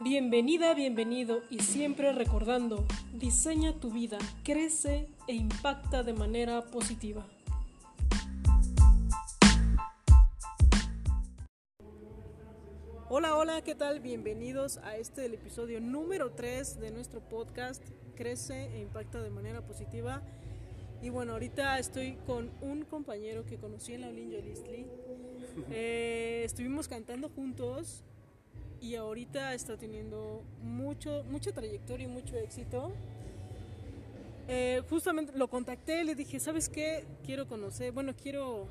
Bienvenida, bienvenido y siempre recordando, diseña tu vida, crece e impacta de manera positiva. Hola, hola, ¿qué tal? Bienvenidos a este el episodio número 3 de nuestro podcast Crece e impacta de manera positiva. Y bueno, ahorita estoy con un compañero que conocí en la Olinjo Listli. Eh, estuvimos cantando juntos y ahorita está teniendo mucho, mucha trayectoria y mucho éxito. Eh, justamente lo contacté, le dije, ¿sabes qué? Quiero conocer, bueno, quiero,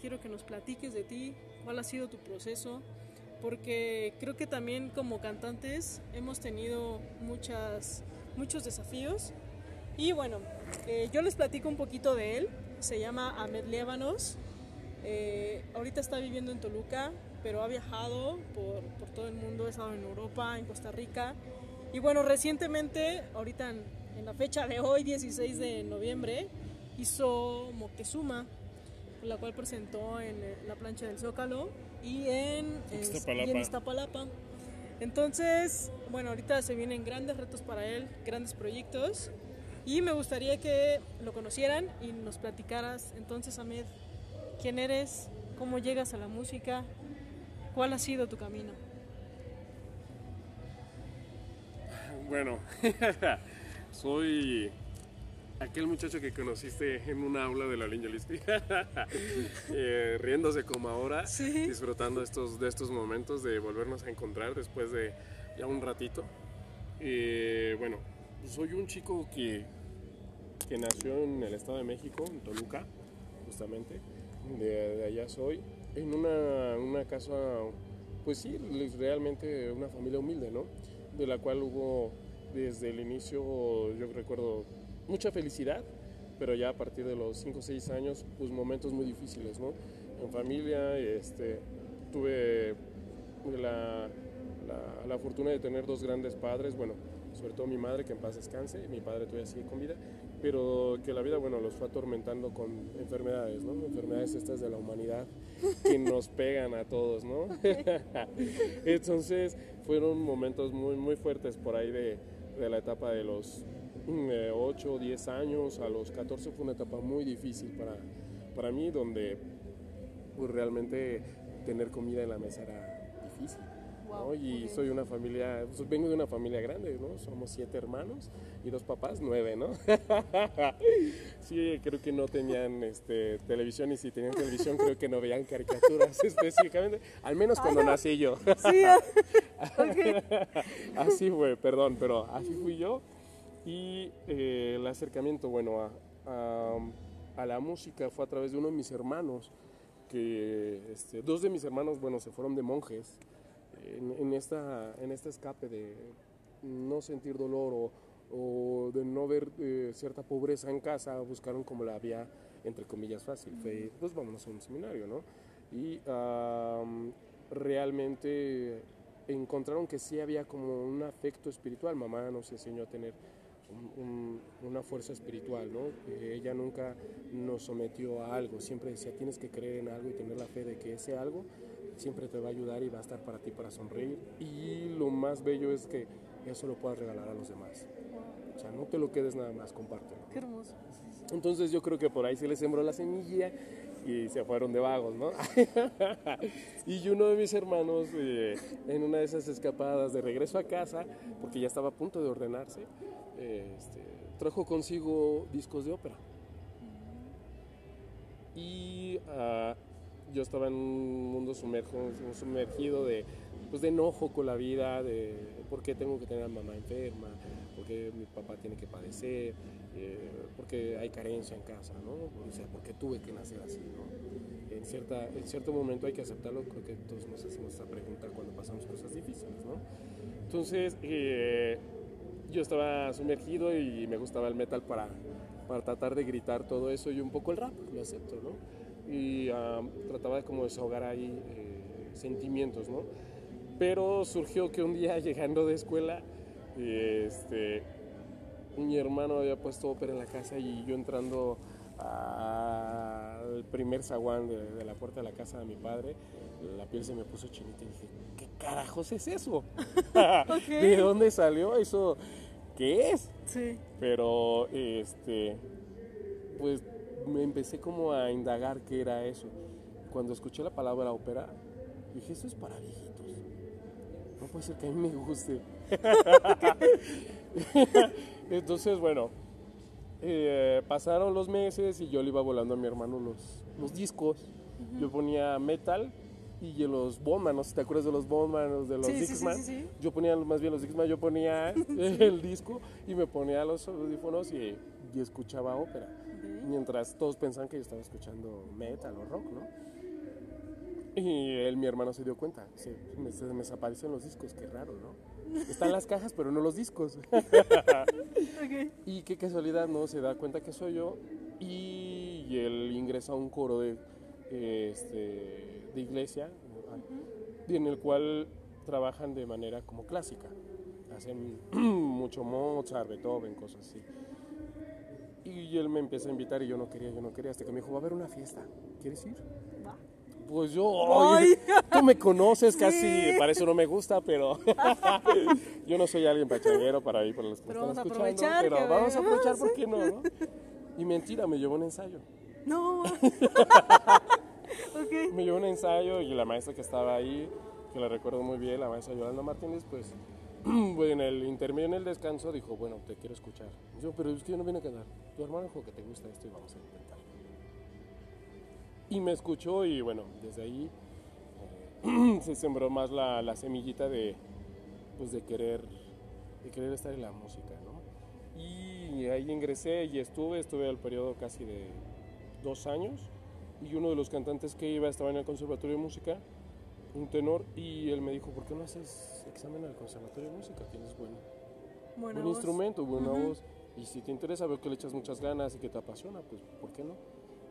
quiero que nos platiques de ti, cuál ha sido tu proceso, porque creo que también como cantantes hemos tenido muchas, muchos desafíos. Y bueno, eh, yo les platico un poquito de él, se llama Ahmed Lébanos, eh, ahorita está viviendo en Toluca, pero ha viajado por, por, todo el mundo, ha estado en Europa, en Costa Rica. Y bueno, recientemente, ahorita en, en la fecha de hoy, 16 de noviembre, hizo Moctezuma, la cual presentó en la plancha del Zócalo y en, Iztapalapa. y en Iztapalapa. Entonces, bueno, ahorita se vienen grandes retos para él, grandes proyectos. Y me gustaría que lo conocieran y nos platicaras. Entonces, Ahmed, ¿quién eres? ¿Cómo llegas a la música? ¿Cuál ha sido tu camino? Bueno, soy aquel muchacho que conociste en una aula de la Lispi, eh, riéndose como ahora, Sí. disfrutando estos, de estos momentos de volvernos a encontrar después de ya un ratito. Eh, bueno, soy un chico que, que nació en el Estado de México, en Toluca, justamente, de, de allá soy, en una, una casa, pues sí, realmente una familia humilde, ¿no? De la cual hubo desde el inicio, yo recuerdo, mucha felicidad, pero ya a partir de los 5 o 6 años, pues momentos muy difíciles, ¿no? En familia, este, tuve la, la, fortuna de tener dos grandes padres, bueno, sobre todo mi madre, que en paz descanse, mi padre todavía sigue con vida, pero que la vida, bueno, los fue atormentando con enfermedades, ¿no? Enfermedades estas de la humanidad que nos pegan a todos, ¿no? Entonces, fueron momentos muy, muy fuertes por ahí de, de la etapa de los eh, 8 o 10 años, a los 14 fue una etapa muy difícil para, para mí, donde pues, realmente tener comida en la mesa era difícil. ¿No? Wow, Y ok. soy una familia, pues, vengo de una familia grande, ¿no? Somos siete hermanos y dos papás, nueve, ¿no? sí, creo que no tenían este, televisión y si tenían televisión creo que no veían caricaturas específicamente, al menos cuando nací yo. Sí, ok. así fue, perdón, pero así fui yo. Y eh, el acercamiento, bueno, a, a- a la música fue a través de uno de mis hermanos, que este, dos de mis hermanos, bueno, se fueron de monjes en, en esta, en este escape de no sentir dolor o, o de no ver eh, cierta pobreza en casa, buscaron como la vía, entre comillas, fácil. Fue, pues vámonos a un seminario, ¿no? Y realmente encontraron que sí había como un afecto espiritual. Mamá nos enseñó a tener un- un- una fuerza espiritual, ¿no? Eh, ella nunca nos sometió a algo, siempre decía tienes que creer en algo y tener la fe de que ese algo siempre te va a ayudar y va a estar para ti para sonreír. Y lo más bello es que eso lo puedas regalar a los demás. O sea, no te lo quedes nada más, compártelo. Qué hermoso. Entonces yo creo que por ahí se les sembró la semilla y se fueron de vagos, ¿no? y uno de mis hermanos, eh, en una de esas escapadas de regreso a casa, porque ya estaba a punto de ordenarse, eh, este, trajo consigo discos de ópera. Y ah, yo estaba en un mundo sumerjo- sumergido de, pues, de enojo con la vida, de por qué tengo que tener a mamá enferma, por qué mi papá tiene que padecer, eh, porque hay carencia en casa, ¿no? O sea, porque tuve que nacer así, ¿no? En, cierta, en cierto momento hay que aceptarlo, creo que todos nos hacemos esta pregunta cuando pasamos cosas difíciles, ¿no? Entonces, eh, yo estaba sumergido y me gustaba el metal para, para tratar de gritar todo eso y un poco el rap, lo acepto, ¿no? Y ah, trataba de como desahogar ahí eh, sentimientos, ¿no? Pero surgió que un día llegando de escuela, este, mi hermano había puesto ópera en la casa y yo entrando al primer zaguán de, de la puerta de la casa de mi padre, la piel se me puso chinita y dije, ¿qué carajos es eso? ¿De dónde salió eso? ¿Qué es? Sí. Pero, este, pues me empecé como a indagar qué era eso. Cuando escuché la palabra ópera, dije, eso es para viejitos. No puede ser que a mí me guste. Entonces, bueno, eh, pasaron los meses y yo le iba volando a mi hermano los, los discos. Yo ponía metal y los Bondman, no sé si te acuerdas de los Bondman, los de los sí, Dixman. sí, sí. Yo ponía más bien los Dixman, yo ponía el disco y me ponía los audífonos y, y escuchaba ópera. Mientras todos pensaban que yo estaba escuchando metal o rock, ¿no? Y él, mi hermano, se dio cuenta. Se, me, se me desaparecen los discos, qué raro, ¿no? Están las cajas, pero no los discos. Y qué casualidad, ¿no? Se da cuenta que soy yo y, y él ingresa a un coro de, este, de iglesia en el cual trabajan de manera como clásica. Hacen mucho Mozart, Beethoven, cosas así. Y él me empieza a invitar y yo no quería, yo no quería, hasta que me dijo, va a haber una fiesta, ¿quieres ir? Va. Pues yo, oye, tú me conoces casi, Sí. para eso no me gusta, pero yo no soy alguien pachanguero para ir, para los que Pero me vamos a están escuchando, aprovechar pero vamos a aprovechar, ¿por qué no, no? Y mentira, me llevó un ensayo. No. Me llevó un ensayo y la maestra que estaba ahí, que la recuerdo muy bien, la maestra Yolanda Martínez, pues en el intermedio, en el descanso, dijo, bueno, te quiero escuchar. Yo, pero es que yo no vine a cantar. Tu hermano dijo que te gusta esto y vamos a intentar. Y me escuchó y bueno, desde ahí eh, se sembró más la, la semillita de, pues de querer, de querer estar en la música, ¿no? Y ahí ingresé y estuve, estuve al periodo casi de dos años y uno de los cantantes que iba estaba en el Conservatorio de Música, un tenor, y él me dijo, ¿por qué no haces examen al Conservatorio de Música? Tienes buen, Buena buen voz. instrumento, buena voz, y si te interesa, veo que le echas muchas ganas y que te apasiona, pues ¿por qué no?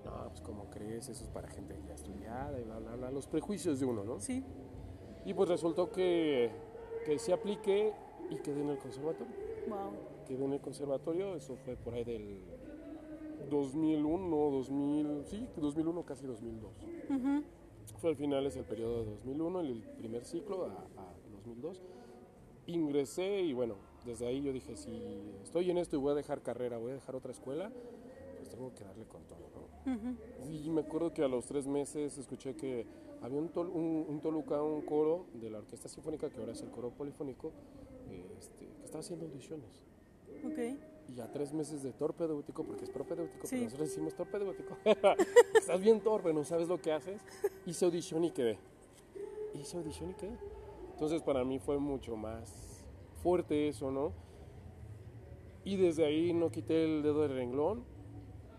No, pues como crees, eso es para gente ya estudiada y bla, bla, bla, los prejuicios de uno, ¿no? Sí. Y pues resultó que, que sí apliqué y quedé en el conservatorio. Wow. Quedé en el conservatorio, eso fue por ahí del 2001, 2000, sí, 2001, casi 2002. Ujú. Fue al final es el periodo de 2001, el primer ciclo a, a 2002. Ingresé y bueno, desde ahí yo dije, si estoy en esto y voy a dejar carrera, voy a dejar otra escuela, pues tengo que darle con todo, ¿no? Ujú. Y me acuerdo que a los tres meses escuché que había un, tol- un, un Toluca, un coro de la Orquesta Sinfónica, que ahora es el coro polifónico, este, que estaba haciendo audiciones. Ok. Y a tres meses de torpedéutico, porque es propedéutico, Sí. pero nosotros decimos torpedéutico. Estás bien torpe, no sabes lo que haces. Hice audición y quedé. Hice audición y quedé. Entonces para mí fue mucho más fuerte eso, ¿no? Y desde ahí no quité el dedo del renglón.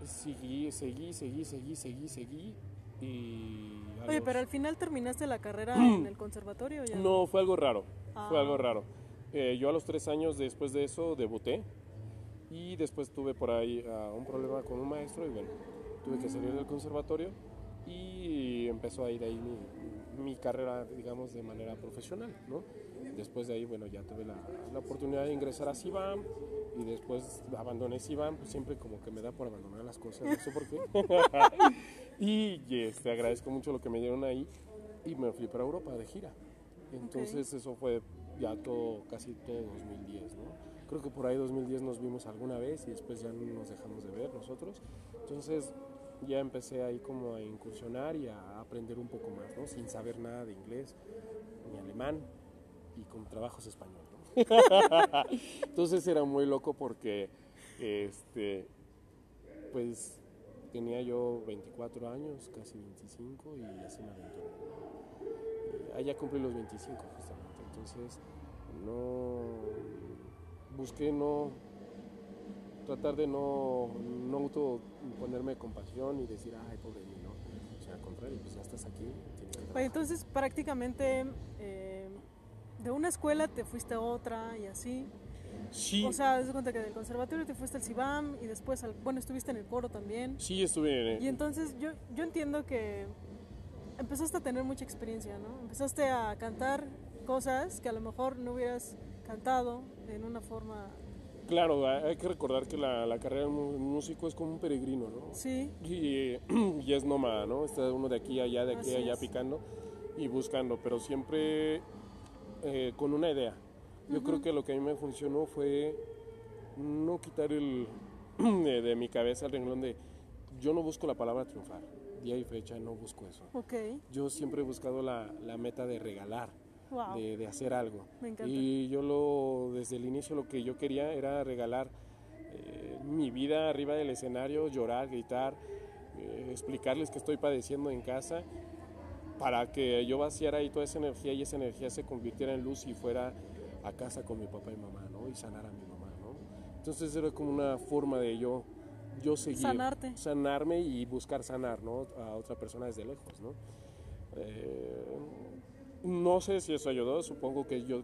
Seguí, seguí, seguí, seguí, seguí, seguí. Y. Oye, los- pero al final terminaste la carrera en el conservatorio ya no, fue algo raro. Fue Ah. algo raro. Eh, yo a los tres años después de eso debuté y después tuve por ahí ah, un problema con un maestro y bueno, tuve que salir del conservatorio y empezó ahí de ahí mi, mi carrera, digamos, de manera profesional, ¿no? Después de ahí, bueno, ya tuve la, la oportunidad de ingresar a CIBAM y después abandoné CIBAM, pues siempre como que me da por abandonar las cosas, no sé por qué. y este, agradezco mucho lo que me dieron ahí y me fui para Europa de gira. Entonces eso fue ya todo, casi todo 2010, ¿no? Creo que por ahí 2010 nos vimos alguna vez y después ya no nos dejamos de ver nosotros. Entonces ya empecé ahí como a incursionar y a aprender un poco más, ¿no? Sin saber nada de inglés ni alemán y con trabajos español. Entonces era muy loco porque, este, pues tenía yo 24 años, casi 25 y así me aventuré. Eh, Allá cumplí los 25 justamente, entonces no busqué no tratar de no, no auto ponerme compasión y decir, ay, pobre mí, ¿no? O sea, al contrario, pues ya estás aquí, entonces prácticamente eh, de una escuela te fuiste a otra y así. Sí, O sea, das cuenta que del conservatorio te fuiste al CIBAM y después, al, bueno, estuviste en el coro también. sí estuve en... Y entonces yo, yo entiendo que empezaste a tener mucha experiencia, ¿no? Empezaste a cantar cosas que a lo mejor no hubieras cantado en una forma Claro, hay que recordar que la, la carrera de músico es como un peregrino, ¿no? Sí. Y, y es nómada, ¿no? Está uno de aquí a allá, de aquí a allá picando y buscando, pero siempre eh, con una idea. Yo creo que lo que a mí me funcionó fue no quitar el, de, de, mi cabeza el renglón de yo no busco la palabra triunfar, día y fecha no busco eso. Okay. Yo siempre he buscado la, la meta de regalar, Wow. de, de hacer algo. Me encanta. Y yo lo, desde el inicio lo que yo quería era regalar eh, mi vida arriba del escenario, llorar, gritar, eh, explicarles que estoy padeciendo en casa, para que yo vaciara ahí toda esa energía y esa energía se convirtiera en luz y fuera a casa con mi papá y mamá, ¿no? Y sanar a mi mamá, ¿no? Entonces era como una forma de yo, yo seguir, Sanarte. sanarme y buscar sanar, ¿no? A otra persona desde lejos, ¿no? Eh, no sé si eso ayudó, supongo que yo,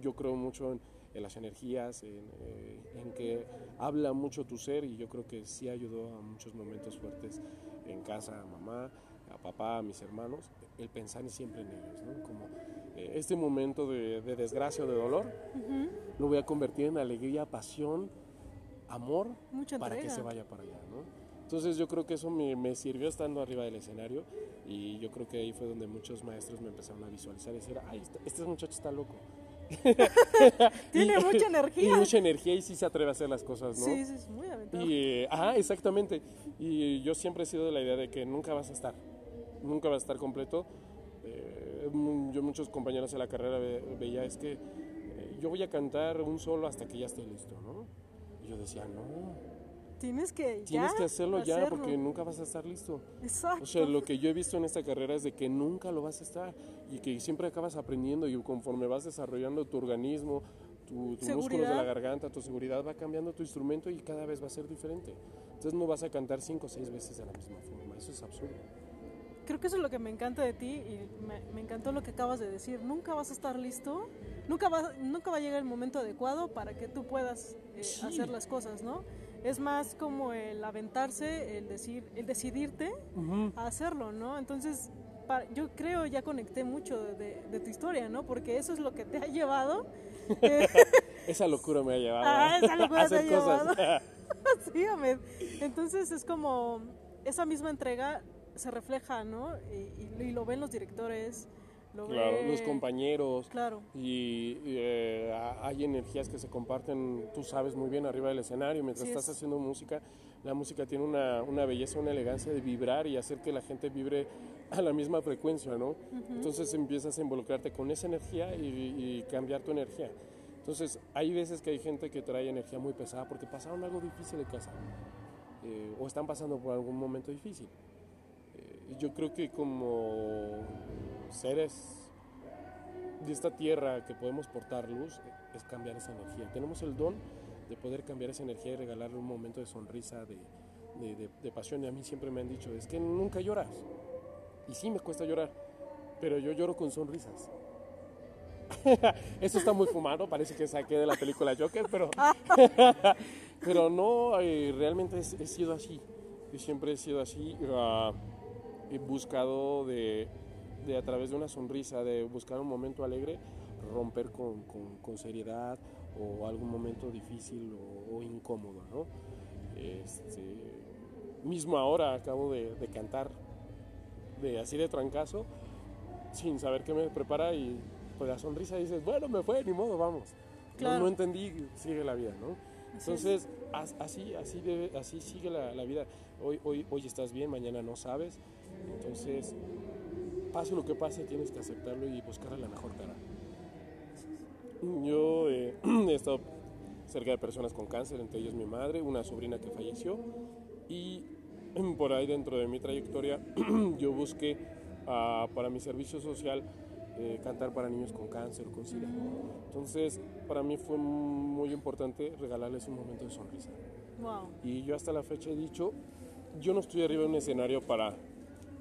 yo creo mucho en, en las energías, en, eh, en, que habla mucho tu ser y yo creo que sí ayudó a muchos momentos fuertes en casa, a mamá, a papá, a mis hermanos, el pensar siempre en ellos, ¿no? Como eh, este momento de, de, desgracia o de dolor, Uh -huh. lo voy a convertir en alegría, pasión, amor, Mucha para que se vaya para allá, ¿no? Entonces yo creo que eso me, me, sirvió estando arriba del escenario y yo creo que ahí fue donde muchos maestros me empezaron a visualizar y decir, ay, este, este muchacho está loco. Tiene y, mucha energía. Y mucha energía y sí se atreve a hacer las cosas, ¿no? Sí, sí, es muy aventado. Y, eh, ah, exactamente. Y yo siempre he sido de la idea de que nunca vas a estar, nunca vas a estar completo. Eh, yo muchos compañeros de la carrera ve, veía, es que eh, yo voy a cantar un solo hasta que ya esté listo, ¿no? Y yo decía, no, Tienes que, Tienes ya que hacerlo, hacerlo, ya porque nunca vas a estar listo. Exacto. O sea, lo que yo he visto en esta carrera es de que nunca lo vas a estar y que siempre acabas aprendiendo y conforme vas desarrollando tu organismo, tu, tus músculos de la garganta, tu seguridad va cambiando tu instrumento y cada vez va a ser diferente. Entonces no vas a cantar cinco o seis veces de la misma forma. Eso es absurdo. Creo que eso es lo que me encanta de ti y me, me encantó lo que acabas de decir. Nunca vas a estar listo, nunca va, nunca va a llegar el momento adecuado para que tú puedas eh, sí. hacer las cosas, ¿no? Es más como el aventarse, el decir, el decidirte uh -huh. a hacerlo, ¿no? Entonces, para, yo creo ya conecté mucho de, de, tu historia, ¿no? Porque eso es lo que te ha llevado. Eh, esa locura me ha llevado. Ah, esa locura te ha llevado. sí, Ahmed. Entonces es como esa misma entrega se refleja, ¿no? Y, y, y lo ven los directores. Lo claro, ve... los compañeros. Claro. Y eh, hay energías que se comparten, tú sabes muy bien, arriba del escenario. Mientras sí estás es. haciendo música, la música tiene una, una, belleza, una elegancia de vibrar y hacer que la gente vibre a la misma frecuencia, ¿no? Uh -huh. Entonces empiezas a involucrarte con esa energía y, y, cambiar tu energía. Entonces, hay veces que hay gente que trae energía muy pesada porque pasaron algo difícil en casa eh, o están pasando por algún momento difícil. Yo creo que como seres de esta tierra que podemos portar luz es cambiar esa energía. Tenemos el don de poder cambiar esa energía y regalarle un momento de sonrisa, de, de, pasión. Y a mí siempre me han dicho, es que nunca lloras. Y sí me cuesta llorar, pero yo lloro con sonrisas. Esto está muy fumado, parece que saqué de la película Joker, pero, pero no, eh, realmente he, sido así. Yo siempre he sido así. He buscado de, de, a través de una sonrisa, de buscar un momento alegre, romper con, con, con seriedad o algún momento difícil o, o incómodo, ¿no? Este, mismo ahora acabo de, de, cantar de así de trancazo, sin saber qué me prepara y pues la sonrisa dices, bueno, me fue, ni modo, vamos. Claro. No, no, entendí, sigue la vida, ¿no? Entonces, así, así, debe, así sigue la, la, vida. Hoy, hoy, hoy estás bien, mañana no sabes. Entonces, pase lo que pase, tienes que aceptarlo y buscarle la mejor cara. Yo eh, he estado cerca de personas con cáncer, entre ellos mi madre, una sobrina que falleció, y por ahí dentro de mi trayectoria yo busqué uh, para mi servicio social eh, cantar para niños con cáncer o con SIDA. Entonces, para mí fue muy importante regalarles un momento de sonrisa. Wow. Y yo hasta la fecha he dicho, yo no estoy arriba de un escenario para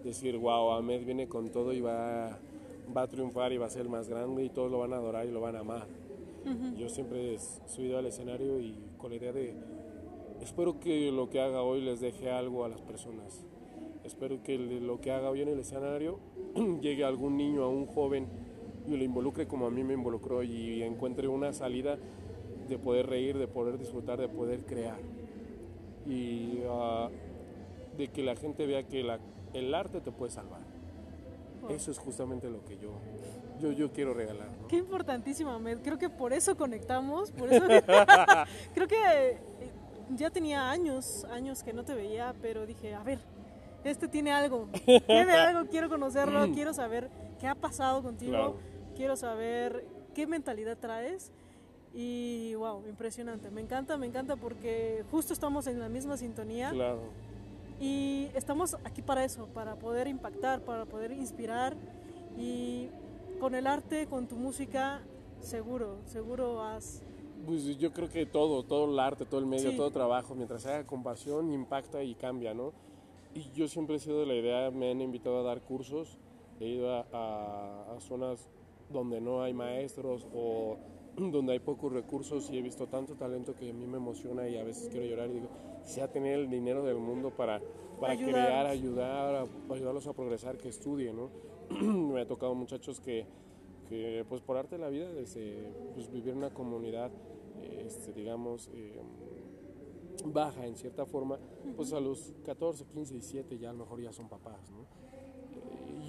decir, wow, Ahmed viene con todo y va, va a triunfar y va a ser el más grande y todos lo van a adorar y lo van a amar. Uh -huh. Yo siempre he subido al escenario y con la idea de, espero que lo que haga hoy les deje algo a las personas. Espero que lo que haga hoy en el escenario llegue a algún niño, a un joven y lo involucre como a mí me involucró y encuentre una salida de poder reír, de poder disfrutar, de poder crear. Y ah, de que la gente vea que la- el arte te puede salvar. Oh. Eso es justamente lo que yo, yo, yo quiero regalar. ¿no? Qué importantísimo, Ahmed. Creo que por eso conectamos, por eso creo que eh, ya tenía años, años que no te veía, pero dije, a ver, este tiene algo, tiene algo, quiero conocerlo, quiero saber qué ha pasado contigo, Claro. quiero saber qué mentalidad traes y wow, impresionante. Me encanta, me encanta porque justo estamos en la misma sintonía Claro. Y estamos aquí para eso, para poder impactar, para poder inspirar y con el arte, con tu música, seguro, seguro has... Pues yo creo que todo, todo el arte, todo el medio, Sí. todo trabajo, mientras haga con pasión, impacta y cambia, ¿no? Y yo siempre he sido de la idea, me han invitado a dar cursos, he ido a, a- a zonas donde no hay maestros o donde hay pocos recursos y he visto tanto talento que a mí me emociona y a veces quiero llorar y digo, quisiera tener el dinero del mundo para, para Ayudarlos. crear, ayudar, a- ayudarlos a progresar, que estudien, ¿no? me ha tocado muchachos que, que pues por arte de la vida, desde, pues, vivir en una comunidad, este, digamos, eh, baja en cierta forma, pues a los 14, 15, 17 ya a lo mejor ya son papás, ¿no?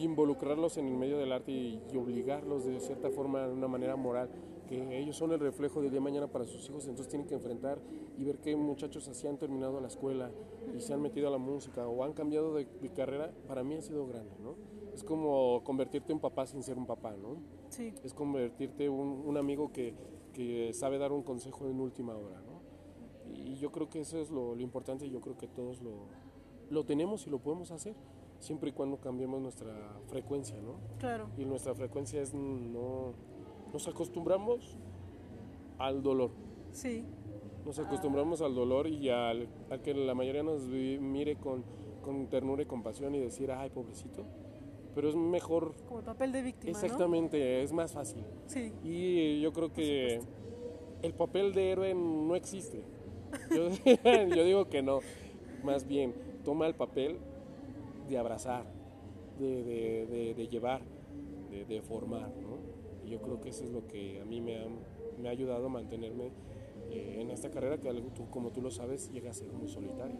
Involucrarlos en el medio del arte y, y obligarlos de cierta forma, de una manera moral, que ellos son el reflejo del día de mañana para sus hijos, entonces tienen que enfrentar y ver qué muchachos así han terminado la escuela y se han metido a la música o han cambiado de, de carrera, para mí ha sido grande, ¿no? Es como convertirte en papá sin ser un papá, ¿no? Sí, es convertirte en un, un amigo que, que sabe dar un consejo en última hora, ¿no? Y yo creo que eso es lo, lo importante y yo creo que todos lo, lo tenemos y lo podemos hacer, siempre y cuando cambiemos nuestra frecuencia, ¿no? claro, Y nuestra frecuencia es no... Nos acostumbramos al dolor, sí, nos acostumbramos al dolor y al, a que la mayoría nos mire con, con ternura y compasión y decir, ay, pobrecito, pero es mejor... como el papel de víctima, Exactamente, es más fácil. ¿no? Sí, Y yo creo que el papel de héroe no existe. Yo, yo digo que no. Más bien, toma el papel de abrazar, de, de- de- de llevar, de, formar. ¿no? Y yo creo que eso es lo que a mí me ha, me ha ayudado a mantenerme eh, en esta carrera que tú- como tú lo sabes llega a ser muy solitaria.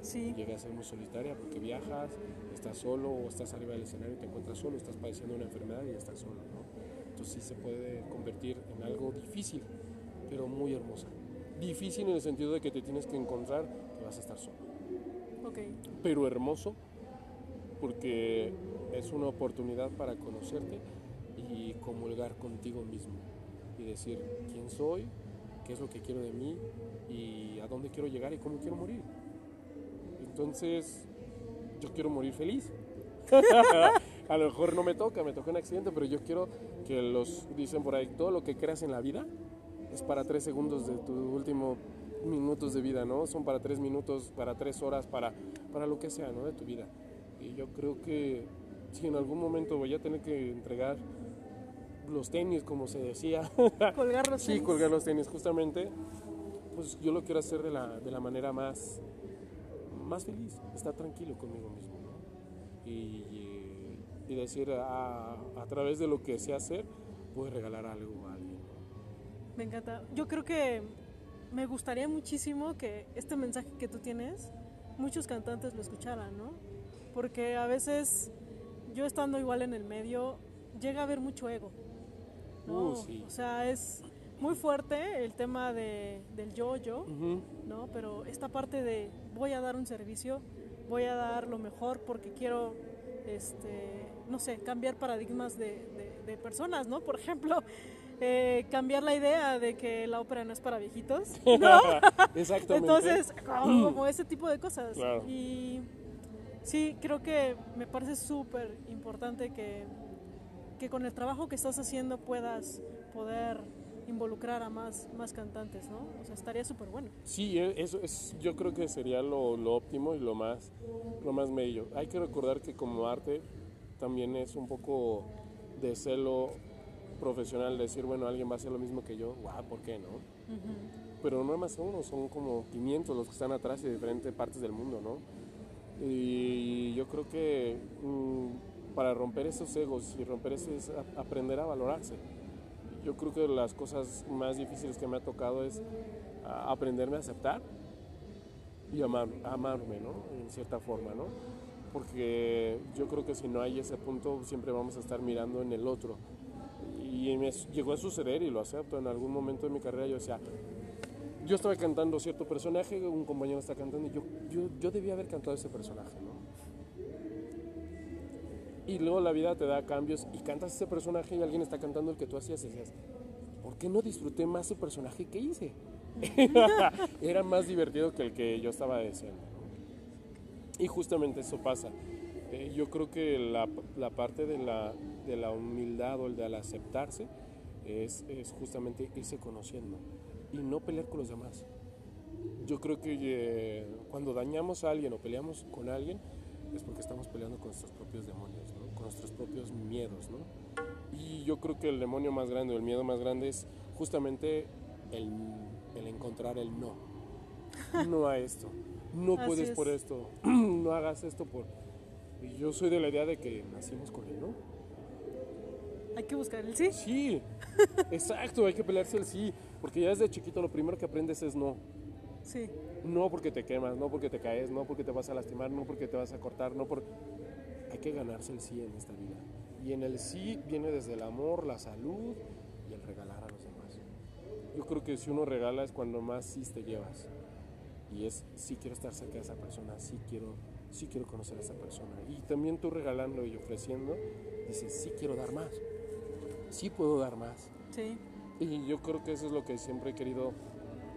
sí, Llega a ser muy solitaria porque viajas, estás solo o estás arriba del escenario y te encuentras solo, estás padeciendo una enfermedad y estás solo. ¿no? Entonces sí se puede convertir en algo difícil, pero muy hermosa. Difícil en el sentido de que te tienes que encontrar que vas a estar solo, ok, pero hermoso porque es una oportunidad para conocerte y comulgar contigo mismo y decir quién soy, qué es lo que quiero de mí y a dónde quiero llegar y cómo quiero morir. Entonces, yo quiero morir feliz. a lo mejor no me toca, me toca un accidente, pero yo quiero que los, dicen por ahí, todo lo que creas en la vida es para tres segundos de tu último minutos de vida, ¿no? Son para tres minutos, para tres horas, para, para lo que sea, ¿no? De tu vida. Y yo creo que si en algún momento voy a tener que entregar los tenis, como se decía, colgar los Sí, tenis. colgar los tenis, justamente. Pues yo lo quiero hacer de la, de la manera más, más feliz, estar tranquilo conmigo mismo. ¿no? Y, y- decir, a, a través de lo que sé hacer, puedo regalar algo a alguien. ¿no? Me encanta. Yo creo que me gustaría muchísimo que este mensaje que tú tienes, muchos cantantes lo escucharan, ¿no? Porque a veces yo estando igual en el medio, llega a haber mucho ego, ¿no? Uh, sí. O sea, es muy fuerte el tema de, del yo-yo, Ujú. ¿no? Pero esta parte de voy a dar un servicio, voy a dar lo mejor porque quiero, este, no sé, cambiar paradigmas de, de- de personas, ¿no? Por ejemplo, eh, cambiar la idea de que la ópera no es para viejitos, ¿no? Exactamente. Entonces, como, como ese tipo de cosas. Claro. Y sí, creo que me parece súper importante que, que con el trabajo que estás haciendo puedas poder involucrar a más, más cantantes, ¿no? O sea, estaría súper bueno. Sí, e- eso es, yo creo que sería lo, lo óptimo y lo más, lo más bello. Hay que recordar que como arte también es un poco de celo profesional, decir, bueno, alguien va a hacer lo mismo que yo, guau, ¿por qué no? Pero no más uno, son como 500 los que están atrás de diferentes partes del mundo, ¿no? Y yo creo que mm, para romper esos egos y romper ese es a- aprender a valorarse. yo creo que las cosas más difíciles que me ha tocado es a- aprenderme a aceptar y amar, amarme, ¿no? En cierta forma, ¿no? Porque yo creo que si no hay ese punto, siempre vamos a estar mirando en el otro. Y me llegó a suceder y lo acepto. En algún momento de mi carrera yo decía, yo estaba cantando cierto personaje, un compañero está cantando y yo, yo, yo debía haber cantado ese personaje, ¿no? Y luego la vida te da cambios y cantas ese personaje y alguien está cantando el que tú hacías y decías, ¿por qué no disfruté más ese personaje que hice? Era más divertido que el que yo estaba. ¿no? Y justamente eso pasa. Eh, yo creo que la, la parte de la, de la humildad o el de al aceptarse es, es justamente irse conociendo y no pelear con los demás. Yo creo que eh, cuando dañamos a alguien o peleamos con alguien es porque estamos peleando con nuestros propios demonios, ¿no? con nuestros propios miedos. ¿no? Y yo creo que el demonio más grande o el miedo más grande es justamente el, el encontrar el no. No a esto. No Así puedes es. por esto. no hagas esto por... Y yo soy de la idea de que nacimos con el no. Hay que buscar el sí. Sí, exacto, hay que pelearse el sí. Porque ya desde chiquito lo primero que aprendes es no. Sí. No porque te quemas, no porque te caes, no porque te vas a lastimar, no porque te vas a cortar, no por... Hay que ganarse el sí en esta vida. Y en el sí viene desde el amor, la salud y el regalar a los demás. Yo creo que si uno regala es cuando más sí te llevas. Y es, sí quiero estar cerca de esa persona, sí quiero, sí quiero conocer a esa persona. Y también tú regalando y ofreciendo, dices, sí quiero dar más. Sí puedo dar más. Sí. Y yo creo que eso es lo que siempre he querido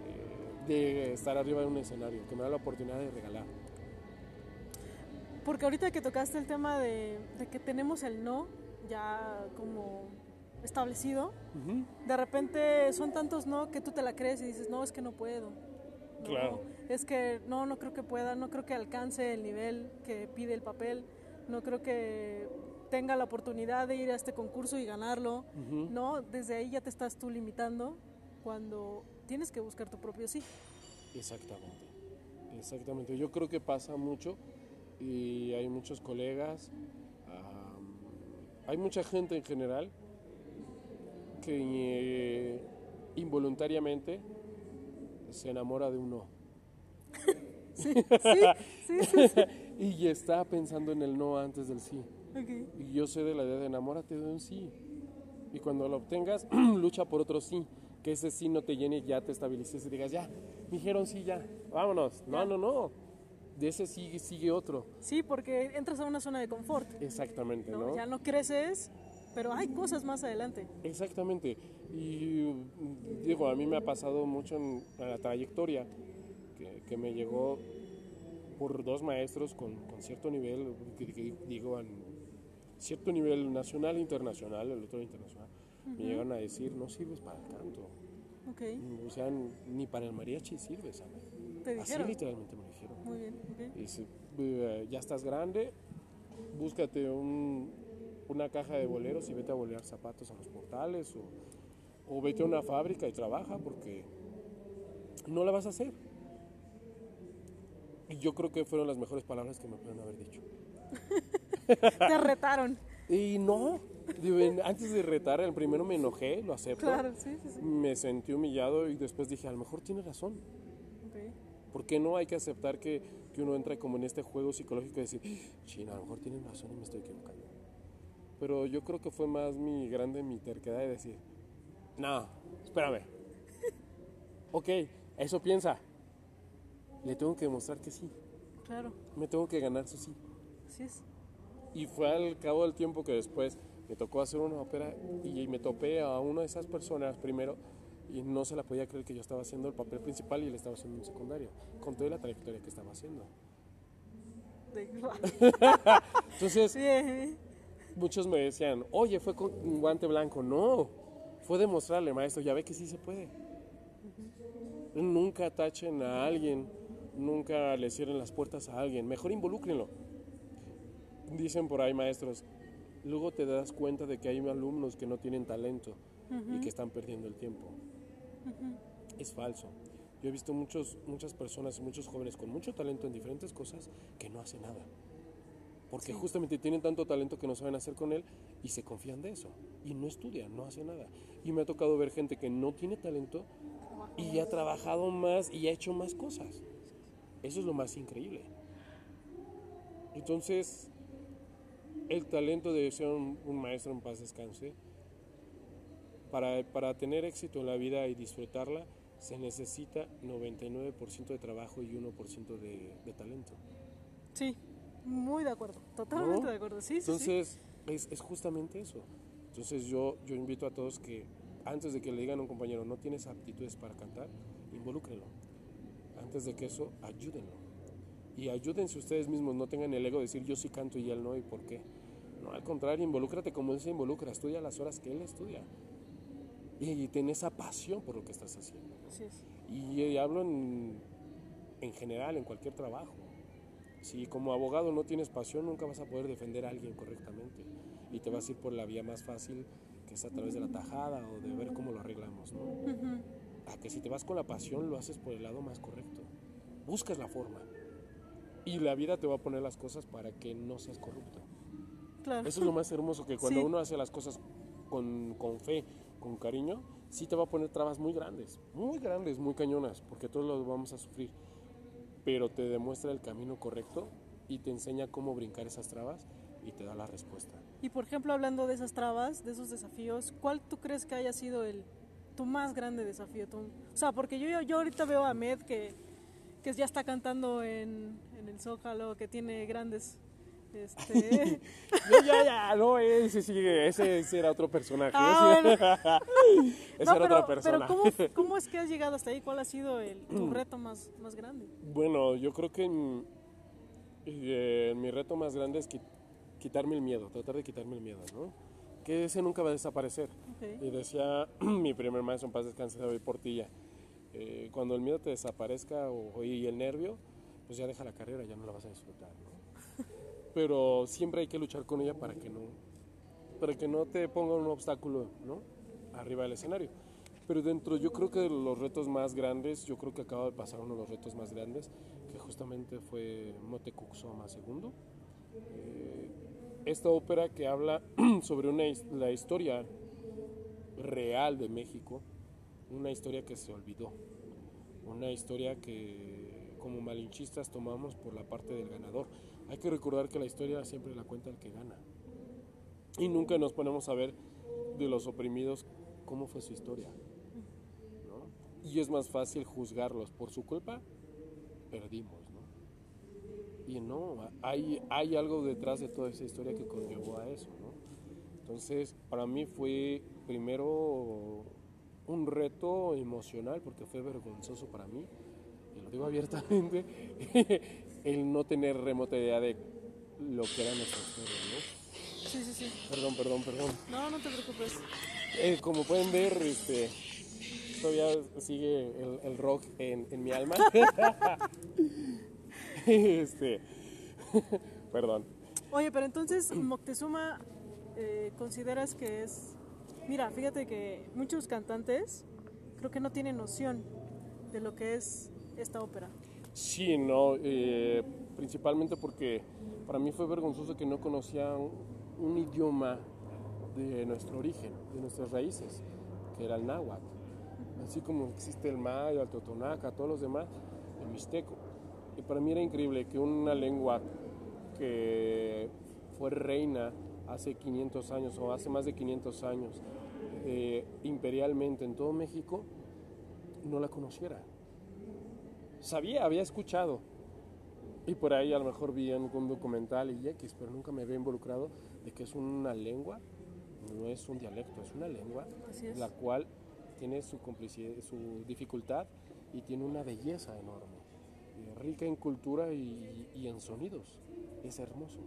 eh, de estar arriba de un escenario, que me da la oportunidad de regalar. Porque ahorita que tocaste el tema de, de que tenemos el no ya como establecido, de repente son tantos no que tú te la crees y dices, no, es que no puedo. No, Claro. Es que no, no creo que pueda, no creo que alcance el nivel que pide el papel, no creo que tenga la oportunidad de ir a este concurso y ganarlo. No, desde ahí ya te estás tú limitando cuando tienes que buscar tu propio sí. Exactamente, exactamente. Yo creo que pasa mucho y hay muchos colegas, am, hay mucha gente en general que eh, involuntariamente se enamora de Sí, sí, sí, sí. sí. y está pensando en el no antes del sí. Y yo soy de la idea de enamórate de un sí. Y cuando lo obtengas, lucha por otro sí. Que ese sí no te llene y ya te estabilices y digas, ya, me dijeron sí, ya, vámonos. No, Ya. no, no. De ese sigue, sigue otro. Sí, porque entras a una zona de confort. Exactamente, ¿no? ¿no? Ya no creces, pero hay cosas más adelante. Exactamente. Y mm, digo, a mí me ha pasado mucho en, en la trayectoria que, que me llegó por dos maestros con, con cierto nivel, que- que digo, en cierto nivel nacional e internacional, el otro internacional, me llegan a decir, no sirves para el canto. Ok, O sea, ni para el mariachi sirves, Ana. te Así literalmente me dijeron. Muy bien, ok. Y dice, "Eh, ya estás grande, búscate un- una caja de boleros y vete a bolear zapatos a los portales o, o vete a una fábrica y trabaja porque no la vas a hacer. Y yo creo que fueron las mejores palabras que me pudieron haber dicho. Te retaron. Y no, antes de retar, el primero me enojé, lo acepto. Claro, sí, sí, sí. Me sentí humillado y después dije, a lo mejor tiene razón. Ok. ¿Por qué no hay que aceptar que, que uno entra como en este juego psicológico de decir, china, a lo mejor tienen razón y me estoy equivocando? Pero yo creo que fue más mi grande mi terquedad de decir, no, espérame. ok, eso piensa. Le tengo que demostrar que sí. Claro, Me tengo que ganar su sí. así es. Y fue al cabo del tiempo que después me tocó hacer una ópera y me topé a una de esas personas primero y no se la podía creer que yo estaba haciendo el papel principal y él estaba haciendo un secundario, con toda la trayectoria que estaba haciendo. Entonces, Sí, muchos me decían, oye, fue con un guante blanco. No, fue demostrarle, maestro, ya ve que sí se puede. Nunca tachen a alguien, nunca le cierren las puertas a alguien, mejor involúcrenlo. Dicen por ahí, maestros, luego te das cuenta de que hay alumnos que no tienen talento y que están perdiendo el tiempo. Es falso. Yo he visto muchos, muchas personas muchos jóvenes con mucho talento en diferentes cosas que no hacen nada. porque justamente tienen tanto talento que no saben hacer con él y se confían de eso y no estudian, no hacen nada. Y me ha tocado ver gente que no tiene talento y ha trabajado más y ha hecho más cosas. Eso es lo más increíble. Entonces, el talento de ser un, un maestro en paz descanse. Para, para tener éxito en la vida y disfrutarla, se necesita 99% de trabajo y 1% de, de talento. Sí, muy de acuerdo, totalmente ¿No? de acuerdo. Sí. Entonces, es, es justamente eso. Entonces, yo, yo invito a todos que antes de que le digan a un compañero, no tienes aptitudes para cantar, involúcrenlo. Antes de que eso, ayúdenlo. Y ayúdense ustedes mismos, no tengan el ego de decir yo sí canto y él no, ¿y por qué? No, al contrario, involúcrate como él se involucra, estudia las horas que él estudia. Y, y ten esa pasión por lo que estás haciendo. Así es. Y, hablo en, en general, en cualquier trabajo. Si como abogado no tienes pasión, nunca vas a poder defender a alguien correctamente. Y te vas a ir por la vía más fácil, que es a través de la tajada o de ver cómo lo arreglamos, ¿no? A que si te vas con la pasión, lo haces por el lado más correcto. Buscas la forma. Y la vida te va a poner las cosas para que no seas corrupto. Claro. Eso es lo más hermoso, que cuando Sí. uno hace las cosas con, con fe, con cariño, sí te va a poner trabas muy grandes, muy grandes, muy cañonas, porque todos los vamos a sufrir. Pero te demuestra el camino correcto y te enseña cómo brincar esas trabas y te da la respuesta. Y por ejemplo, hablando de esas trabas, de esos desafíos, ¿cuál tú crees que haya sido el tu más grande desafío? Tu- o sea, porque yo, yo ahorita veo a Med que, que ya está cantando en, en el Zócalo, que tiene grandes... Este, No, ya, ya, no, ese ese, ese era otro personaje. Ah, ese No, era pero, otra persona. pero ¿cómo, ¿cómo es que has llegado hasta ahí? ¿Cuál ha sido el, tu reto más, más grande? Bueno, yo creo que mm, eh, mi reto más grande es qui- quitarme el miedo, tratar de quitarme el miedo, ¿no? Que ese nunca va a desaparecer. Y decía mi primer maestro en paz descanse, David Portilla, eh, cuando el miedo te desaparezca o, y el nervio, pues ya deja la carrera, ya no la vas a disfrutar, ¿no? Pero siempre hay que luchar con ella para que no, para que no te ponga un obstáculo, ¿no? Arriba del escenario. Pero dentro, yo creo que los retos más grandes, yo creo que acaba de pasar uno de los retos más grandes, que justamente fue Motekuxoma II. Eh, esta ópera que habla sobre una, la historia real de México, una historia que se olvidó, una historia que como malinchistas tomamos por la parte del ganador. Hay que recordar que la historia siempre la cuenta el que gana. Y nunca nos ponemos a ver de los oprimidos cómo fue su historia. Y es más fácil juzgarlos por su culpa, perdimos. Y no, hay, hay algo detrás de toda esa historia que conllevó a eso. Entonces, para mí fue primero un reto emocional porque fue vergonzoso para mí, y lo digo abiertamente, el no tener remota idea de lo que era nuestra historia. ¿no? Sí, sí, sí. Perdón, perdón, perdón. No, no te preocupes. Eh, como pueden ver, este, todavía sigue el, el rock en, en mi alma. este, perdón. Oye, pero entonces Moctezuma eh, consideras que es... Mira, fíjate que muchos cantantes creo que no tienen noción de lo que es esta ópera. Sí, no, eh, principalmente porque para mí fue vergonzoso que no conocía un, idioma de nuestro origen, de nuestras raíces, que era el náhuatl. Así como existe el maya, el totonaca, todos los demás, el mixteco. Y para mí era increíble que una lengua que fue reina hace 500 años o hace más de 500 años eh, imperialmente en todo México, no la conociera. Sabía, había escuchado. Y por ahí a lo mejor vi en un documental y X, pero nunca me había involucrado de que es una lengua, no es un dialecto, es una lengua es. la cual tiene su complicidad, su dificultad y tiene una belleza enorme, eh, rica en cultura y, y en sonidos. Es hermoso.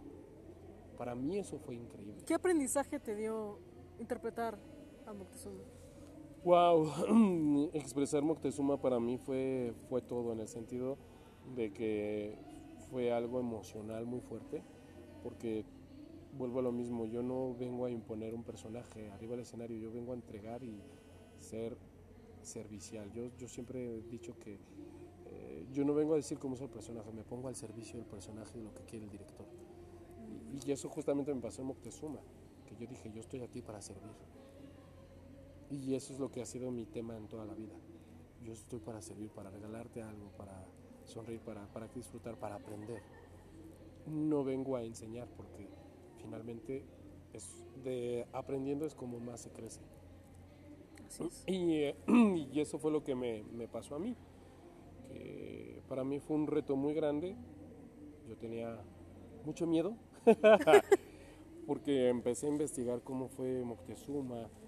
Para mí eso fue increíble. ¿Qué aprendizaje te dio interpretar a Moctezuma? Wow, expresar Moctezuma para mí fue, fue todo en el sentido de que fue algo emocional muy fuerte, porque vuelvo a lo mismo, yo no vengo a imponer un personaje arriba del escenario, yo vengo a entregar y ser servicial. Yo, yo siempre he dicho que eh, yo no vengo a decir cómo es el personaje, me pongo al servicio del personaje y de lo que quiere el director. Y eso justamente me pasó en Moctezuma, que yo dije, yo estoy aquí para servir. Y eso es lo que ha sido mi tema en toda la vida. Yo estoy para servir, para regalarte algo, para sonreír, para, para disfrutar, para aprender. No vengo a enseñar porque finalmente es de aprendiendo es como más se crece. Y, y, eso fue lo que me, me pasó a mí. Que para mí fue un reto muy grande. Yo tenía mucho miedo porque empecé a investigar cómo fue Moctezuma, eh,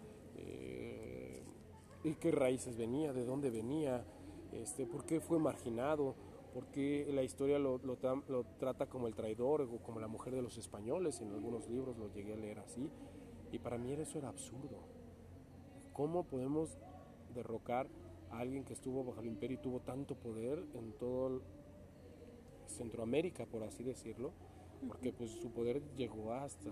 y qué raíces venía, de dónde venía, este, por qué fue marginado, por qué la historia lo, lo, lo, trata como el traidor o como la mujer de los españoles, en algunos libros lo llegué a leer así, y para mí eso era absurdo. ¿Cómo podemos derrocar a alguien que estuvo bajo el imperio y tuvo tanto poder en todo Centroamérica, por así decirlo? Porque pues su poder llegó hasta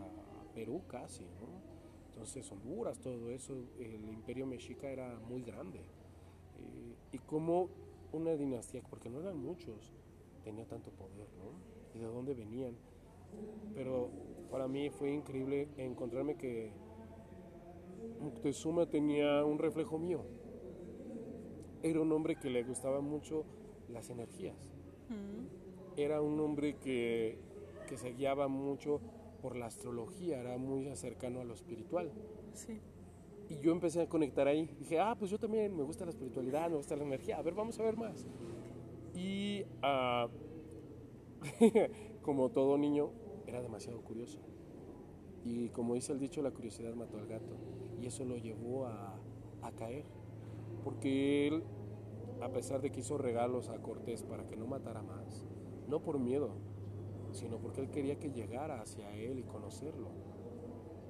Perú casi, ¿no? Entonces Honduras, todo eso, el imperio mexica era muy grande. Eh, y como una dinastía, porque no eran muchos, tenía tanto poder, ¿no? Y de dónde venían. Pero para mí fue increíble encontrarme que Moctezuma tenía un reflejo mío. Era un hombre que le gustaba mucho las energías. Era un hombre que, que se guiaba mucho por la astrología, era muy cercano a lo espiritual. Sí. Y yo empecé a conectar ahí. Dije, ah, pues yo también me gusta la espiritualidad, me gusta la energía. A ver, vamos a ver más. Y uh, como todo niño, era demasiado curioso. Y como dice el dicho, la curiosidad mató al gato. Y eso lo llevó a, a caer. Porque él, a pesar de que hizo regalos a Cortés para que no matara más, no por miedo, sino porque él quería que llegara hacia él y conocerlo.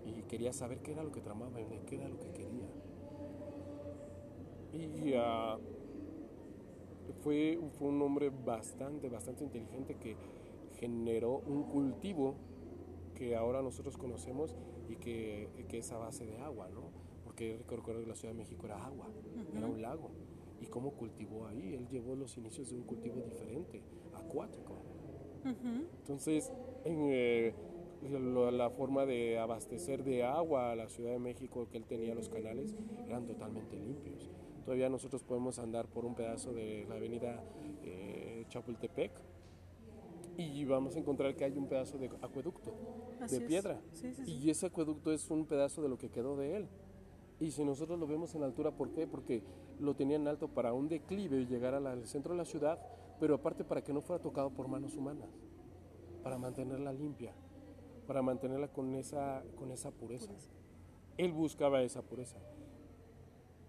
Y quería saber qué era lo que tramaba y qué era lo que quería. Y uh, fue, fue un hombre bastante, bastante inteligente que generó un cultivo que ahora nosotros conocemos y que, que es a base de agua, ¿no? Porque recuerdo que la Ciudad de México era agua, era un lago. ¿Y cómo cultivó ahí? Él llevó los inicios de un cultivo diferente, acuático. Entonces, en, eh, la forma de abastecer de agua a la Ciudad de México que él tenía los canales eran totalmente limpios. Todavía nosotros podemos andar por un pedazo de la avenida eh, Chapultepec y vamos a encontrar que hay un pedazo de acueducto de piedra. Y ese acueducto es un pedazo de lo que quedó de él. Y si nosotros lo vemos en altura, ¿por qué? Porque lo tenían alto para un declive y llegar al centro de la ciudad pero aparte para que no fuera tocado por manos humanas, para mantenerla limpia, para mantenerla con esa, con esa pureza. Él buscaba esa pureza.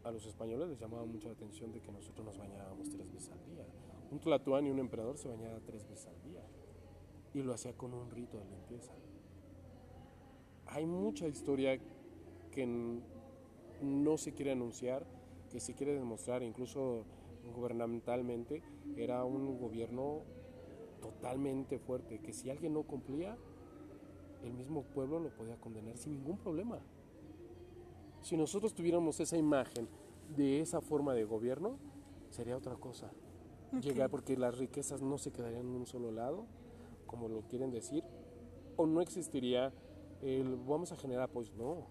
A los españoles les llamaba mucho la atención de que nosotros nos bañábamos tres veces al día. Un tlatoani, un emperador, se bañaba tres veces al día y lo hacía con un rito de limpieza. Hay mucha historia que no se quiere anunciar, que se quiere demostrar, incluso gubernamentalmente era un gobierno totalmente fuerte, que si alguien no cumplía, el mismo pueblo lo podía condenar sin ningún problema. Si nosotros tuviéramos esa imagen de esa forma de gobierno, sería otra cosa. Llegar porque las riquezas no se quedarían en un solo lado, como lo quieren decir, o no existiría el vamos a generar pues no,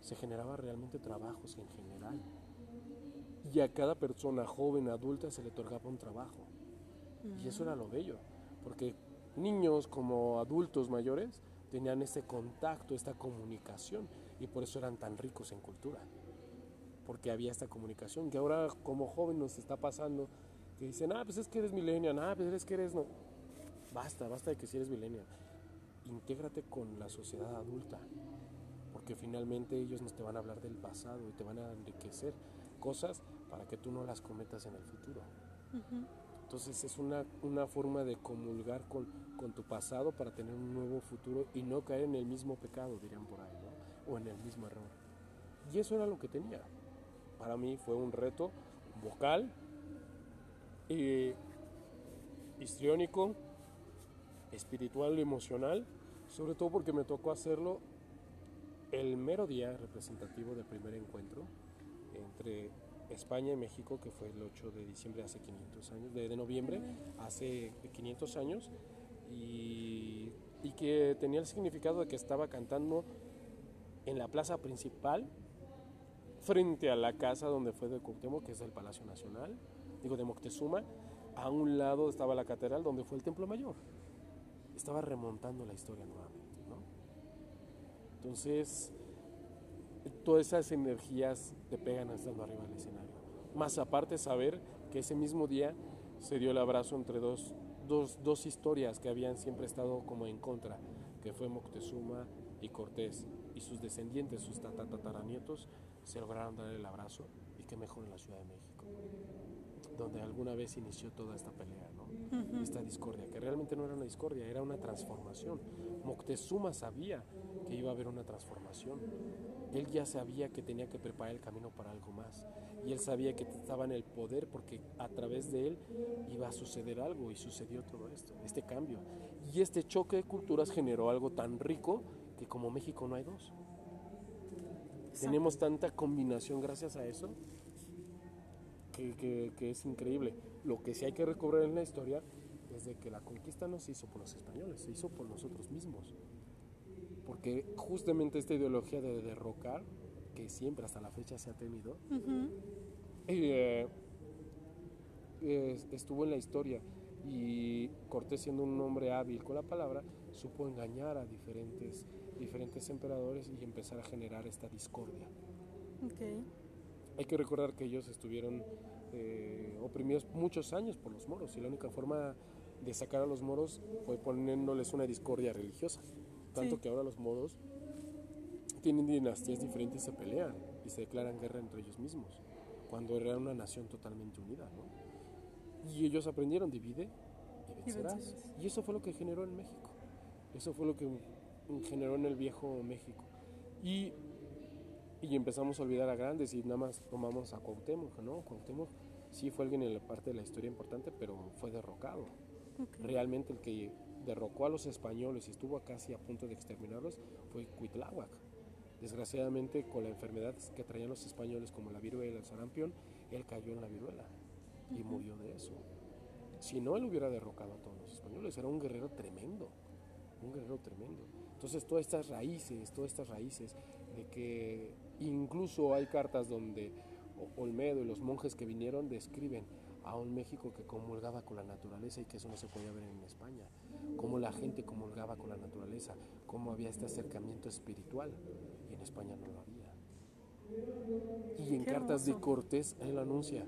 se generaba realmente trabajos en general y a cada persona joven, adulta, se le otorgaba un trabajo. Y eso era lo bello, porque niños como adultos mayores tenían ese contacto, esta comunicación, y por eso eran tan ricos en cultura, porque había esta comunicación, que ahora como joven nos está pasando, que dicen, ah, pues es que eres millennial, ah, pues es que eres no. Basta, basta de que si eres millennial. Intégrate con la sociedad adulta, porque finalmente ellos nos te van a hablar del pasado y te van a enriquecer cosas para que tú no las cometas en el futuro. Entonces es una, una, forma de comulgar con, con, tu pasado para tener un nuevo futuro y no caer en el mismo pecado, dirían por ahí, o en el mismo error. Y eso era lo que tenía. Para mí fue un reto vocal, eh, histriónico, espiritual y emocional, sobre todo porque me tocó hacerlo el mero día representativo del primer encuentro entre España y México, que fue el 8 de diciembre hace 500 años, de, noviembre hace 500 años, y, y que tenía el significado de que estaba cantando en la plaza principal frente a la casa donde fue de Cuauhtémoc, que es el Palacio Nacional, digo de Moctezuma, a un lado estaba la catedral donde fue el Templo Mayor. Estaba remontando la historia nuevamente, ¿no? Entonces, todas esas energías te pegan estando arriba del escenario. Más aparte saber que ese mismo día se dio el abrazo entre dos, dos, dos historias que habían siempre estado como en contra, que fue Moctezuma y Cortés, y sus descendientes, sus tataranietos, se lograron dar el abrazo y qué mejor en la Ciudad de México, donde alguna vez inició toda esta pelea, ¿no? esta discordia, que realmente no era una discordia, era una transformación. Moctezuma sabía que iba a haber una transformación. Él ya sabía que tenía que preparar el camino para algo más. Y él sabía que estaba en el poder porque a través de él iba a suceder algo y sucedió todo esto, este cambio. Y este choque de culturas generó algo tan rico que como México no hay dos. Tenemos tanta combinación gracias a eso que, que, es increíble. Lo que sí hay que recobrar en la historia es de que la conquista no se hizo por los españoles, se hizo por nosotros mismos. Porque justamente esta ideología de derrocar, que siempre hasta la fecha se ha tenido, eh, estuvo en la historia. Y Cortés siendo un hombre hábil con la palabra, supo engañar a diferentes diferentes emperadores y empezar a generar esta discordia. Hay que recordar que ellos estuvieron eh, oprimidos muchos años por los moros y la única forma de sacar a los moros fue poniéndoles una discordia religiosa. Tanto que ahora los moros tienen dinastías diferentes y se pelean y se declaran guerra entre ellos mismos, cuando era una nación totalmente unida. Y ellos aprendieron, divide y vencerás. Y eso fue lo que generó en México. Eso fue lo que generó en el viejo México. Y, y empezamos a olvidar a grandes y nada más tomamos a Cuauhtémoc, ¿no? Cuauhtémoc sí fue alguien en la parte de la historia importante, pero fue derrocado. Realmente el que derrocó a los españoles y estuvo casi a punto de exterminarlos fue Cuitláhuac. Desgraciadamente, con la enfermedad que traían los españoles, como la viruela, el sarampión, él cayó en la viruela y murió de eso. Si no, él hubiera derrocado a todos los españoles. Era un guerrero tremendo, un guerrero tremendo. Entonces todas estas raíces, todas estas raíces de que incluso hay cartas donde Olmedo y los monjes que vinieron describen a un México que comulgaba con la naturaleza y que eso no se podía ver en España, cómo la gente comulgaba con la naturaleza, cómo había este acercamiento espiritual y en España no lo había. Y en cartas de Cortés él anuncia,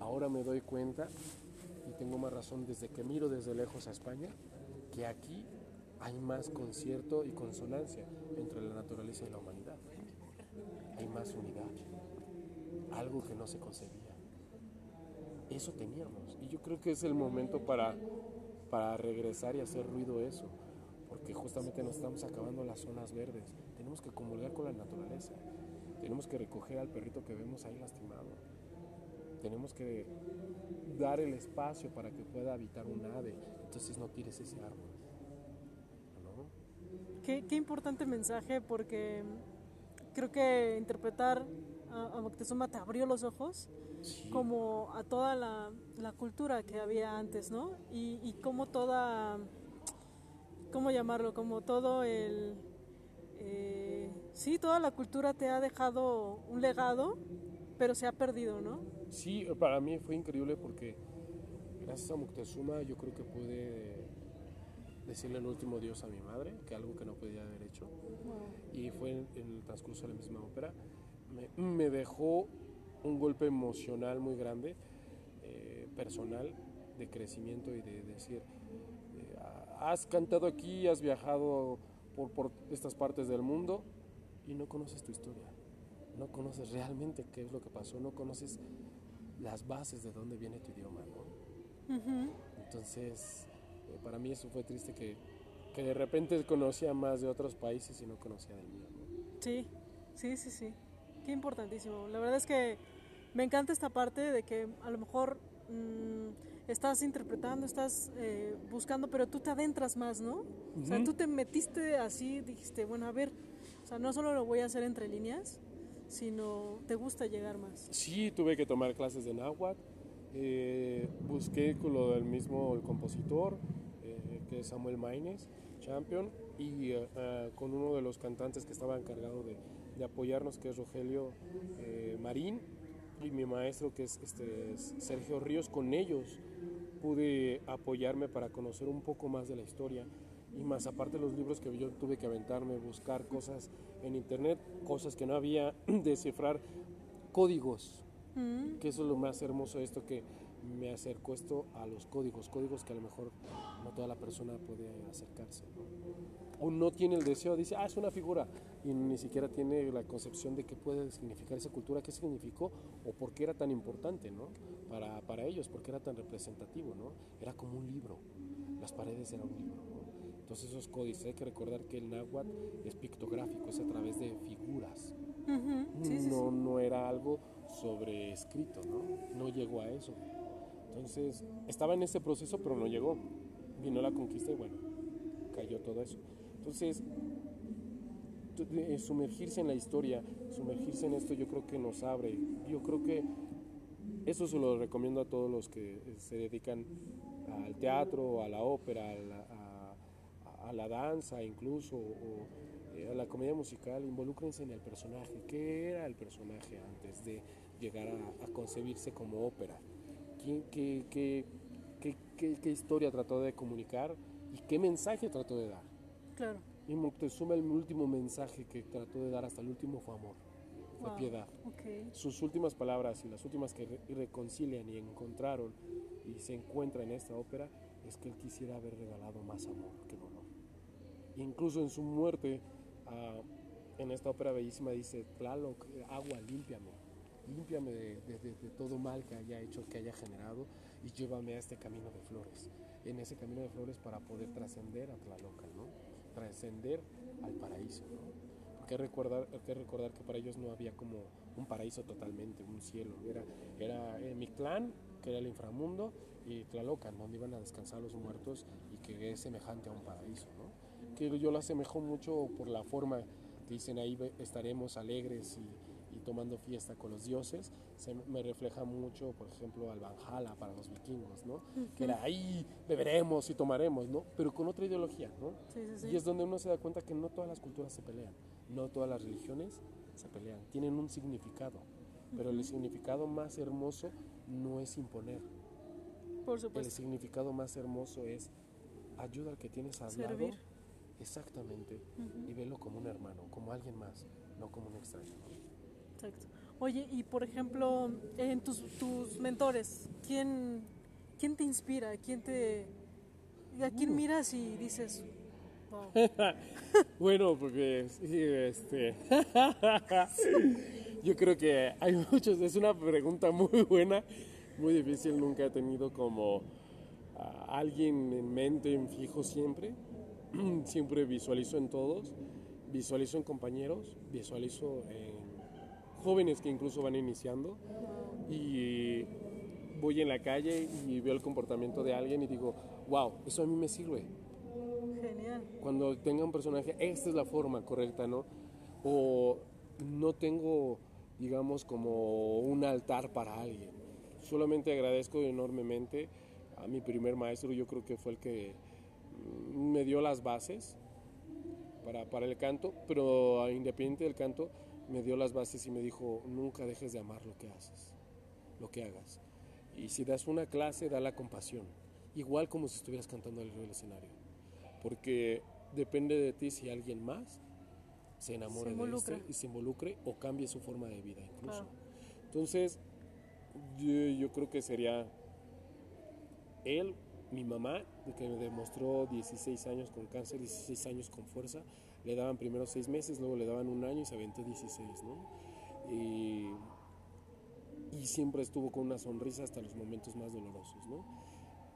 ahora me doy cuenta y tengo más razón desde que miro desde lejos a España, que aquí hay más concierto y consonancia entre la naturaleza y la humanidad. Hay más unidad, algo que no se concebía. Eso teníamos. Y yo creo que es el momento para, para regresar y hacer ruido eso, porque justamente nos estamos acabando las zonas verdes. Tenemos que comulgar con la naturaleza, tenemos que recoger al perrito que vemos ahí lastimado, tenemos que dar el espacio para que pueda habitar un ave, entonces no tires ese árbol. Qué, importante mensaje porque creo que interpretar a, Moctezuma te abrió los ojos como a toda la, cultura que había antes, ¿no? Y, y como toda, ¿cómo llamarlo? Como todo el... Eh, sí, toda la cultura te ha dejado un legado, pero se ha perdido, ¿no? Sí, para mí fue increíble porque gracias a Moctezuma yo creo que pude decirle el último dios a mi madre, que algo que no podía haber hecho. Y fue en, el transcurso de la misma ópera. Me, dejó un golpe emocional muy grande, eh, personal, de crecimiento y de, decir, eh, has cantado aquí, has viajado por, por estas partes del mundo y no conoces tu historia. No conoces realmente qué es lo que pasó, no conoces las bases de dónde viene tu idioma. Entonces, eh, para mí eso fue triste que, que, de repente conocía más de otros países y no conocía del mío. Sí, sí, sí, sí. Qué importantísimo. La verdad es que me encanta esta parte de que a lo mejor mm, estás interpretando, estás eh, buscando, pero tú te adentras más, ¿no? O sea, tú te metiste así, dijiste, bueno, a ver, o sea, no solo lo voy a hacer entre líneas, sino te gusta llegar más. Sí, tuve que tomar clases de náhuatl eh, busqué con lo del mismo compositor, eh, que es Samuel Maines. Champion, y eh, con uno de los cantantes que estaba encargado de, de apoyarnos, que es Rogelio Marín, y mi maestro, que es este, Sergio Ríos, con ellos pude apoyarme para conocer un poco más de la historia y más aparte los libros que yo tuve que aventarme, buscar cosas en internet, cosas que no había, descifrar códigos, mm. que eso es lo más hermoso de esto que me acercó esto a los códigos, códigos que a lo mejor no toda la persona puede acercarse. O no tiene el deseo, dice, ah, es una figura, y ni siquiera tiene la concepción de qué puede significar esa cultura, qué significó o por qué era tan importante ¿no? para, para ellos, por qué era tan representativo. ¿no? Era como un libro, las paredes eran un libro. Entonces esos códigos, hay que recordar que el náhuatl es pictográfico, es a través de figuras. no, no era algo sobre escrito, ¿no? No llegó a eso. Entonces, estaba en ese proceso, pero no llegó. Vino la conquista y bueno, cayó todo eso. Entonces, sumergirse en la historia, sumergirse en esto, yo creo que nos abre. Yo creo que eso se lo recomiendo a todos los que se dedican al teatro, a la ópera, a la, danza incluso, o eh, a la comedia musical, involúcrense en el personaje. ¿Qué era el personaje antes de llegar a, concebirse como ópera? ¿Qué, qué, qué, historia trató de comunicar y qué mensaje trató de dar? Claro. Y Moctezuma, el último mensaje que trató de dar hasta el último fue amor, fue piedad. Sus últimas palabras y las últimas que reconcilian y encontraron y se encuentran en esta ópera es que él quisiera haber regalado más amor que dolor. Incluso en su muerte, ah, en esta ópera bellísima dice, Tlaloc, agua, límpiame, límpiame de, todo mal que haya hecho, que haya generado y llévame a este camino de flores. En ese camino de flores para poder trascender a Tlaloc, ¿no? Trascender al paraíso, ¿no? que recordar, que recordar que para ellos no había como un paraíso totalmente, un cielo. Era, era eh, mi clan, que era el inframundo, y Tlalocan, donde iban a descansar los muertos y que es semejante a un paraíso. ¿no? que yo lo asemejo mucho por la forma que dicen ahí estaremos alegres y, tomando fiesta con los dioses, se me refleja mucho, por ejemplo, al Valhalla para los vikingos, ¿no? Que era ahí beberemos y tomaremos, ¿no? Pero con otra ideología, ¿no? Y es donde uno se da cuenta que no todas las culturas se pelean, no todas las religiones se pelean, tienen un significado, pero el significado más hermoso no es imponer. Por supuesto. El significado más hermoso es ayuda al que tienes al lado Exactamente. Y velo como un hermano, como alguien más, no como un extraño. Exacto. Oye, y por ejemplo, en tus, tus mentores, ¿quién, ¿quién te inspira? ¿Quién te, ¿A quién uh. miras y dices, bueno, porque este, yo creo que hay muchos, es una pregunta muy buena, muy difícil, nunca he tenido como a alguien en mente, en fijo siempre. siempre visualizo en todos, visualizo en compañeros, visualizo en jóvenes que incluso van iniciando y voy en la calle y veo el comportamiento de alguien y digo, wow, eso a mí me sirve. Genial. Cuando tenga un personaje, esta es la forma correcta, ¿no? O no tengo, digamos, como un altar para alguien. Solamente agradezco enormemente a mi primer maestro, yo creo que fue el que me dio las bases para, para el canto, pero independiente del canto, me dio las bases y me dijo, nunca dejes de amar lo que haces, lo que hagas. Y si das una clase, da la compasión, igual como si estuvieras cantando al del escenario, porque depende de ti si alguien más se enamore de este y se involucre o cambie su forma de vida incluso. Entonces, yo, yo creo que sería él mi mamá, que me demostró 16 años con cáncer, 16 años con fuerza, le daban primero 6 meses, luego le daban un año y se aventó 16, ¿no? Y, y, siempre estuvo con una sonrisa hasta los momentos más dolorosos, ¿no?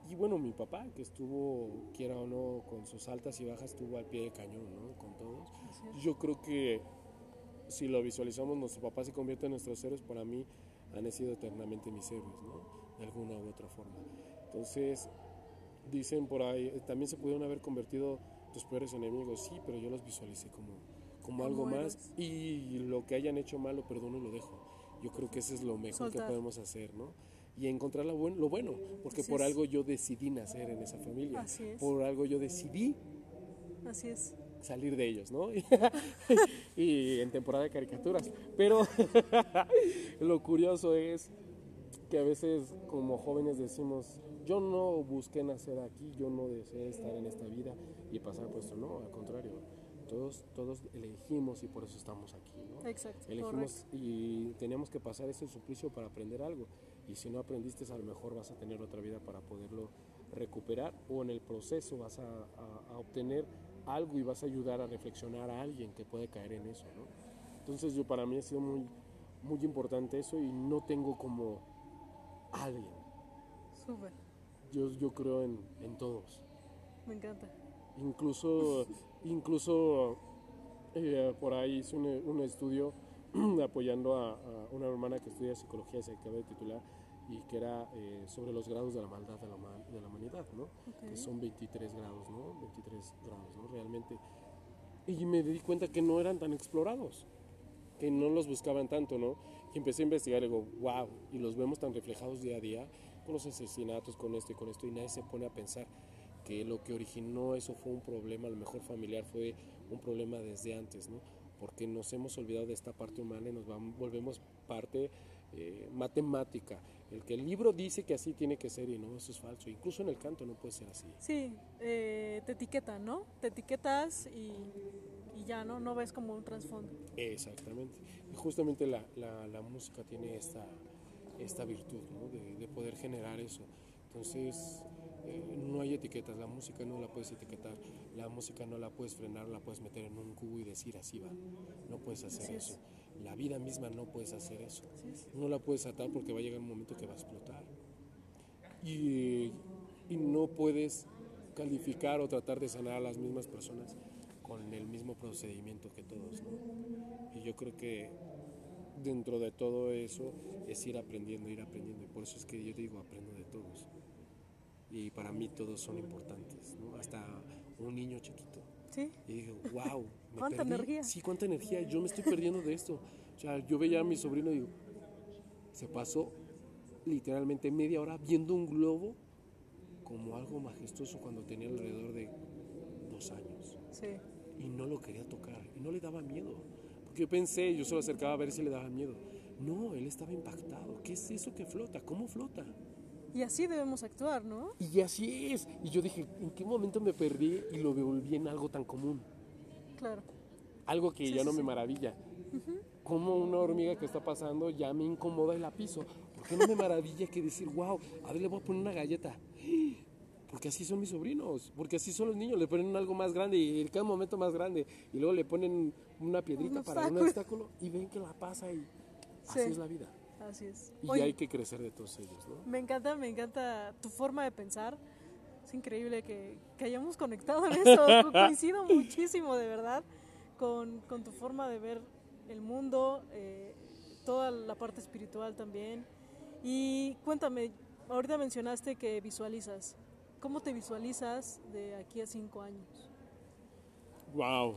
Y bueno, mi papá, que estuvo, quiera o no, con sus altas y bajas, estuvo al pie de cañón, ¿no? Con todos. Yo creo que si lo visualizamos, nuestro papá se convierte en nuestros héroes, para mí han sido eternamente mis héroes, ¿no? De alguna u otra forma. Entonces, dicen por ahí, también se pudieron haber convertido tus peores enemigos, sí, pero yo los visualicé como, como algo más y lo que hayan hecho mal lo perdono y lo dejo. Yo creo que eso es lo mejor que podemos hacer, ¿no? Y encontrar lo bueno, lo bueno porque por algo yo decidí nacer en esa familia, por algo yo decidí Así es. salir de ellos, ¿no? y en temporada de caricaturas. Pero lo curioso es que a veces como jóvenes decimos, yo no busqué nacer aquí, yo no deseé estar en esta vida y pasar por esto, no, al contrario. Todos, todos elegimos y por eso estamos aquí, ¿no? Exacto. Elegimos correcto. y tenemos que pasar ese suplicio para aprender algo. Y si no aprendiste, a lo mejor vas a tener otra vida para poderlo recuperar o en el proceso vas a, a- a obtener algo y vas a ayudar a reflexionar a alguien que puede caer en eso, ¿no? Entonces yo para mí ha sido muy, muy importante eso y no tengo como alguien. Súper. Yo, yo creo en, en todos. Me encanta. Incluso, incluso eh, por ahí hice un, un estudio apoyando a, a una hermana que estudia psicología, se acaba de titular, y que era eh, sobre los grados de la maldad de la, de la humanidad, ¿no? Ok. Que son 23 grados, ¿no? 23 grados, ¿no? Realmente. Y me di cuenta que no eran tan explorados, que no los buscaban tanto, ¿no? Y empecé a investigar y digo, wow, y los vemos tan reflejados día a día con los asesinatos, con esto y con esto, y nadie se pone a pensar que lo que originó eso fue un problema, a lo mejor familiar, fue un problema desde antes, ¿no? Porque nos hemos olvidado de esta parte humana y nos vam- volvemos parte eh, matemática. El que el libro dice que así tiene que ser y no, eso es falso. Incluso en el canto no puede ser así. Sí, eh, te etiquetan, ¿no? Te etiquetas y, y ya, ¿no? No ves como un trasfondo. Exactamente. Y justamente la, la- la música tiene esta, esta virtud, ¿no? De, de poder generar eso. Entonces, eh, no hay etiquetas, la música no la puedes etiquetar, la música no la puedes frenar, la puedes meter en un cubo y decir así va. No puedes hacer Así es. eso. La vida misma no puedes hacer eso. No la puedes atar porque va a llegar un momento que va a explotar. Y, y no puedes calificar o tratar de sanar a las mismas personas con el mismo procedimiento que todos. ¿no? Y yo creo que dentro de todo eso es ir aprendiendo, ir aprendiendo. Y por eso es que yo digo, aprendo de todos. Y para mí todos son importantes, ¿no? Hasta un niño chiquito. Sí, Y dije, wow, me ¿Cuánta perdí. energía? Sí, cuánta energía. Yo me estoy perdiendo de esto. O sea, yo veía a mi sobrino y digo, se pasó literalmente media hora viendo un globo como algo majestuoso cuando tenía alrededor de dos años. sí. Y no lo quería tocar. Y no le daba miedo. Yo pensé, yo se lo acercaba a ver si le daba miedo. No, él estaba impactado. ¿Qué es eso que flota? ¿Cómo flota? Y así debemos actuar, ¿no? Y así es. Y yo dije, ¿en qué momento me perdí y lo volví en algo tan común? Claro. algo que Sí, ya sí, no me sí. maravilla. Como una hormiga que está pasando ya me incomoda y la piso. ¿Por qué no me maravilla que decir, wow, a ver, le voy a poner una galleta? Porque así son mis sobrinos, porque así son los niños, le ponen algo más grande y en cada momento más grande y luego le ponen una piedrita Un para un obstáculo. y ven que la pasa y Sí. así es la vida. Así es. Y Oye, hay que crecer de todos ellos, ¿no? me encanta, me encanta tu forma de pensar. Es increíble que, que hayamos conectado en eso. Co- Coincido muchísimo, de verdad, con, con tu forma de ver el mundo, eh, toda la parte espiritual también. Y cuéntame, ahorita mencionaste que visualizas. ¿Cómo te visualizas de aquí a cinco años? Wow.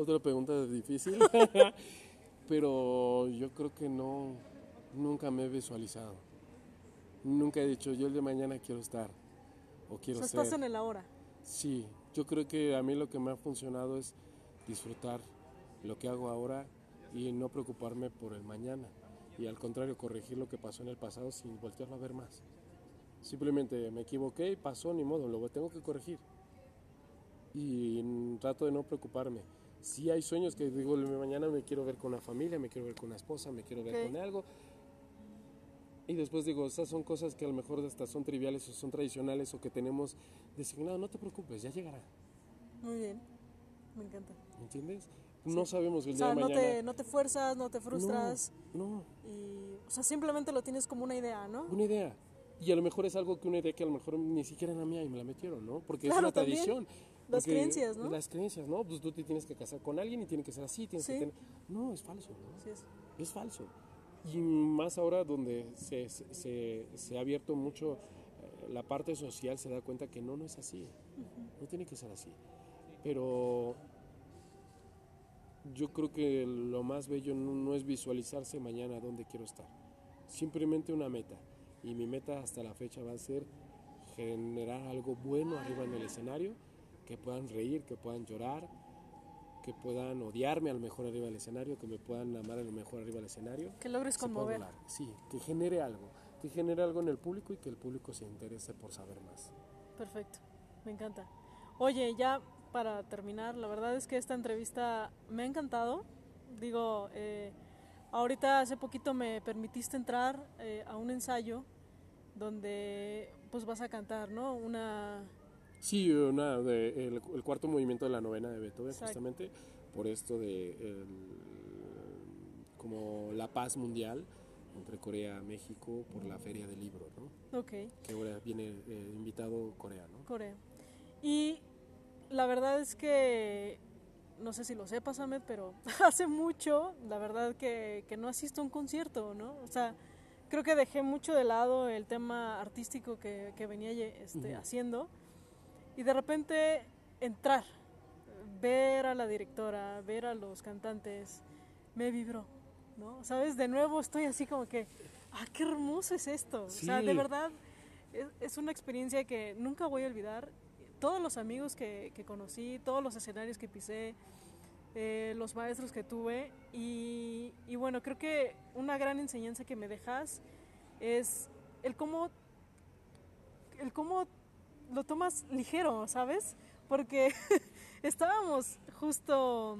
Otra pregunta difícil. Pero yo creo que no, nunca me he visualizado. Nunca he dicho, yo el de mañana quiero estar o O quiero sea, ser. estás en el ahora. Sí, yo creo que a mí lo que me ha funcionado es disfrutar lo que hago ahora y no preocuparme por el mañana. Y al contrario, corregir lo que pasó en el pasado sin voltearlo a ver más. Simplemente me equivoqué y pasó, ni modo, lo tengo que corregir. Y trato de no preocuparme. Si hay sueños que digo, mañana me quiero ver con una familia, me quiero ver con una esposa, me quiero ver con algo. Y después digo, estas son cosas que a lo mejor hasta son triviales o son tradicionales o que tenemos designado. No te preocupes, ya llegará. Muy bien. Me encanta. ¿Entiendes? No sabemos el O día de no mañana. te, no te fuerzas, no te frustras. No, no, Y, o sea, simplemente lo tienes como una idea, ¿no? una idea. Y a lo mejor es algo que una idea que a lo mejor ni siquiera era mía y me la metieron, ¿no? Porque Claro, es una también. tradición. Las Porque creencias, ¿no? Las creencias, ¿no? Pues tú te tienes que casar con alguien y tiene que ser así, tienes Sí. que tener... No, es falso, ¿no? Así es. Es falso. Y más ahora donde se, se- se- se ha abierto mucho eh, la parte social, se da cuenta que no, no es así. No tiene que ser así. Pero yo creo que lo más bello no, no es visualizarse mañana dónde quiero estar. Simplemente una meta. Y mi meta hasta la fecha va a ser generar algo bueno arriba en el escenario que puedan reír, que puedan llorar, que puedan odiarme a lo mejor arriba del escenario, que me puedan amar a lo mejor arriba del escenario. Que logres conmover. Sí, que genere algo, que genere algo en el público y que el público se interese por saber más. Perfecto, me encanta. Oye, ya para terminar, la verdad es que esta entrevista me ha encantado. Digo, eh, ahorita hace poquito me permitiste entrar eh, a un ensayo donde pues vas a cantar, ¿no? Una... Sí, una de- el, el cuarto movimiento de la novena de Beethoven, Exacto. justamente por esto de el- como la paz mundial entre Corea y México por la feria del libro, ¿no? Ok, Que ahora viene eh, invitado Corea, ¿no? Corea. Y la verdad es que, no sé si lo sepas, Ahmed, pero hace mucho, la verdad que, que no asisto a un concierto, ¿no? O sea, creo que dejé mucho de lado el tema artístico que, que venía este, haciendo y de repente entrar, ver a la directora, ver a los cantantes, me vibró, ¿no? ¿Sabes? De nuevo estoy así como que, ah, qué hermoso es esto. O sea, de Sí. verdad es, es una experiencia que nunca voy a olvidar. Todos los amigos que, que conocí, todos los escenarios que pisé, eh, los maestros que tuve y, y bueno, creo que una gran enseñanza que me dejas es el cómo, el cómo lo tomas ligero, ¿sabes? Porque estábamos justo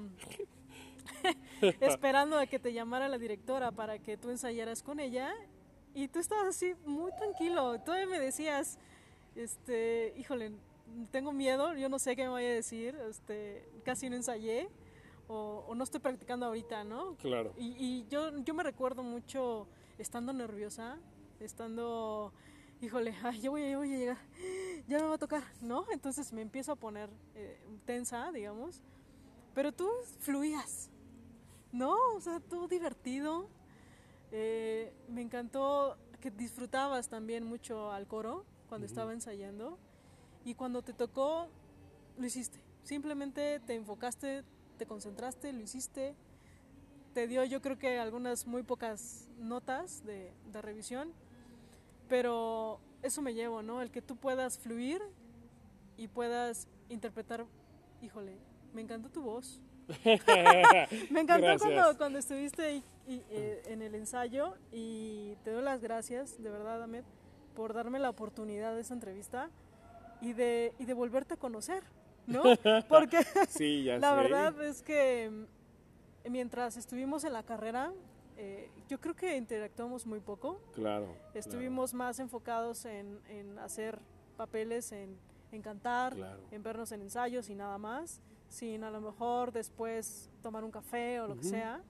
esperando a que te llamara la directora para que tú ensayaras con ella y tú estabas así muy tranquilo. Todavía me decías, este, híjole, tengo miedo, yo no sé qué me vaya a decir, este, casi no ensayé o, o no estoy practicando ahorita, ¿no? Claro. Y, y yo, yo me recuerdo mucho estando nerviosa, estando, híjole, ay, ya voy, ya voy a llegar, ya me va a tocar, ¿no? Entonces me empiezo a poner eh, tensa, digamos, pero tú fluías, ¿no? O sea, tú divertido. Eh, me encantó que disfrutabas también mucho al coro cuando estaba ensayando y cuando te tocó, lo hiciste. Simplemente te enfocaste, te concentraste, lo hiciste. Te dio yo creo que algunas muy pocas notas de, de revisión, pero eso me llevo, ¿no? El que tú puedas fluir y puedas interpretar, híjole, me encantó tu voz. Me encantó cuando, cuando estuviste y, eh, en el ensayo y te doy las gracias, de verdad, Ahmed, por darme la oportunidad de esa entrevista y de, y de volverte a conocer, ¿no? Porque Sí, ya la sé. verdad es que mm, mientras estuvimos en la carrera, eh, yo creo que interactuamos muy poco. Claro. Estuvimos más enfocados en, en hacer papeles, en, en cantar, Claro. en vernos en ensayos y nada más, sin a lo mejor después tomar un café o lo que Ujú. sea.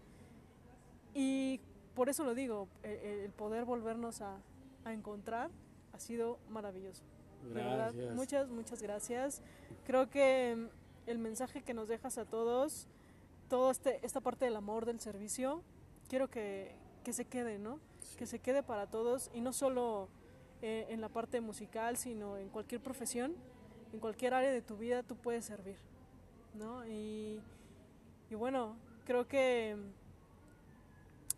Y por eso lo digo, e- el, poder volvernos a, a encontrar ha sido maravilloso. De verdad, Gracias. muchas, muchas gracias. Creo que mm, el mensaje que nos dejas a todos, toda este, esta parte del amor, del servicio, quiero que, que se quede, ¿no? Que se quede para todos y no solo eh, en la parte musical, sino en cualquier profesión, en cualquier área de tu vida tú puedes servir, ¿no? Y, y bueno, creo que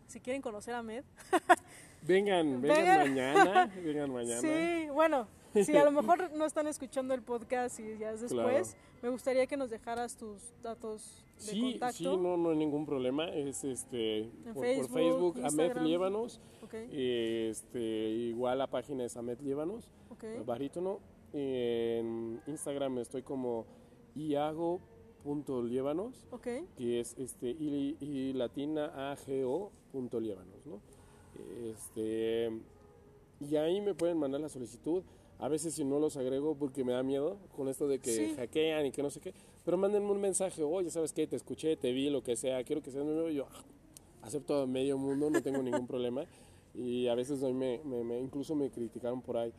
si quieren conocer a Med, Vengan, vengan Vengan. mañana, vengan mañana. Sí, bueno, si a lo mejor no están escuchando el podcast y ya es después, me gustaría que nos dejaras tus datos de Sí, contacto. sí, no, no hay ningún problema. Es este por, por Facebook, Facebook, Ahmed Instagram. Liebanos. Ok, Este, igual la página es Ahmed Liebanos, ok, barítono. En Instagram estoy como iago.liebanos, ok, que es este y latina ago punto liebanos, ¿no? Este, y ahí me pueden mandar la solicitud. A veces si no los agrego porque me da miedo con esto de que Sí. hackean y que no sé qué. Pero mándenme un mensaje, oye, ¿sabes qué? Te escuché, te vi, lo que sea, quiero que seas. Y yo ah, acepto a medio mundo, no tengo ningún problema. Y a veces hoy me, me- me- incluso me criticaron por ahí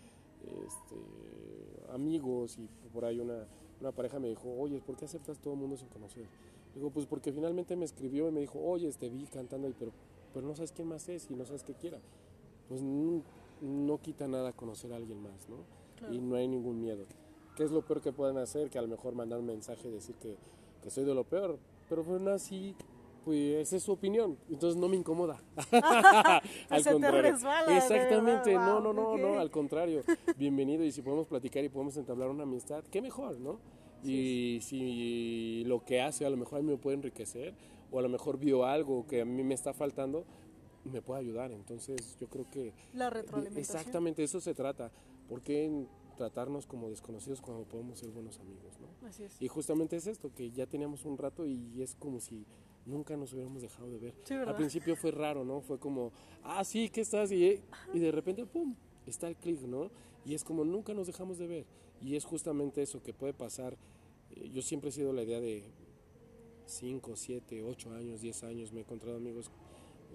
este, amigos y por ahí una, una pareja me dijo, oye, ¿por qué aceptas todo el mundo sin conocer? Digo, pues porque finalmente me escribió y me dijo, oye, te vi cantando ahí, pero, pero no sabes quién más es y no sabes qué quiera. Pues no, quita nada conocer a alguien más, ¿no? Claro. Y no hay ningún miedo. ¿Qué es lo peor que pueden hacer? Que a lo mejor mandar un mensaje y decir que, que soy de lo peor. Pero bueno, así, pues esa es su opinión. Entonces no me incomoda. al Se te contrario. resbala, de Exactamente, verdad, no, wow, no, no, no, al contrario. Bienvenido y si podemos platicar y podemos entablar una amistad, qué mejor, ¿no? y si lo que hace a lo mejor a mí me puede enriquecer o a lo mejor vio algo que a mí me está faltando, me puede ayudar. Entonces yo creo que... La retroalimentación. Exactamente, eso se trata. ¿Por qué tratarnos como desconocidos cuando podemos ser buenos amigos? ¿no? Así es. Y justamente es esto, que ya teníamos un rato y es como si nunca nos hubiéramos dejado de ver. Sí, ¿verdad? Al principio fue raro, ¿no? Fue como, ah, sí, ¿qué estás? Y, y de repente, ¡pum! Está el clic, ¿no? Y es como nunca nos dejamos de ver. Y es justamente eso que puede pasar. Eh, yo siempre he sido la idea de 5, 7, 8 años, 10 años. Me he encontrado amigos,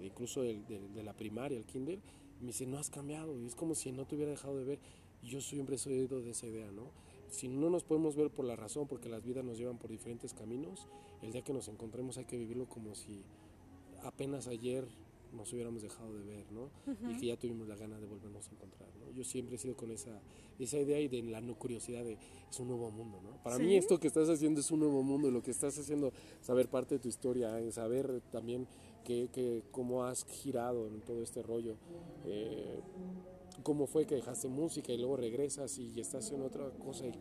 incluso del- de, la primaria, el kinder. Me dicen, no has cambiado. Y es como si no te hubiera dejado de ver. Y yo siempre sido de esa idea, ¿no? Si no nos podemos ver por la razón, porque las vidas nos llevan por diferentes caminos, el día que nos encontremos hay que vivirlo como si apenas ayer nos hubiéramos dejado de ver, ¿no? Y que ya tuvimos la gana de volvernos a encontrar, ¿no? Yo siempre he sido con esa, esa idea y de la no curiosidad de es un nuevo mundo, ¿no? Para Sí. mí esto que estás haciendo es un nuevo mundo y lo que estás haciendo, saber parte de tu historia, eh, saber también que, que cómo has girado en todo este rollo, eh, cómo fue que dejaste música y luego regresas y estás haciendo otra cosa y,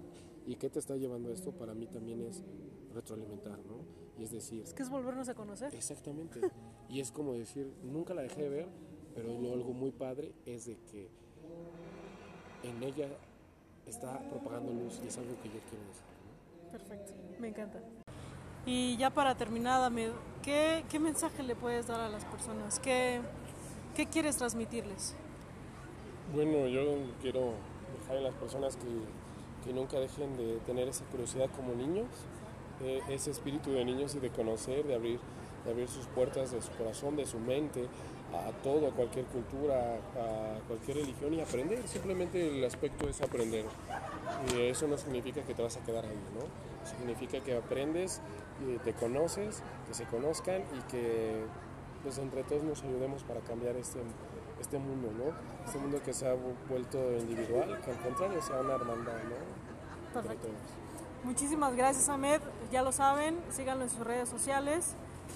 y qué te está llevando a esto, para mí también es retroalimentar, ¿no? Y es decir, Es que es volvernos a conocer. Exactamente. y es como decir, nunca la dejé de ver, pero lo algo muy padre es de que en ella está propagando luz y es algo que yo quiero dejar. ¿no? Perfecto, me encanta. Y ya para terminar, ¿qué, qué mensaje le puedes dar a las personas? ¿Qué, qué quieres transmitirles? Bueno, yo quiero dejar en las personas que, que nunca dejen de tener esa curiosidad como niños, eh, ese espíritu de niños y de conocer, de abrir, de abrir sus puertas de su corazón, de su mente, a todo, a cualquier cultura, a cualquier religión y aprender. Simplemente el aspecto es aprender. Y eso no significa que te vas a quedar ahí, ¿no? Significa que aprendes, te conoces, que se conozcan y que pues entre todos nos ayudemos para cambiar este, este mundo, ¿no? Este mundo que se ha vu- vuelto individual, que al contrario sea una hermandad, ¿no? Perfecto. Muchísimas gracias, Ahmed. Ya lo saben, síganlo en sus redes sociales.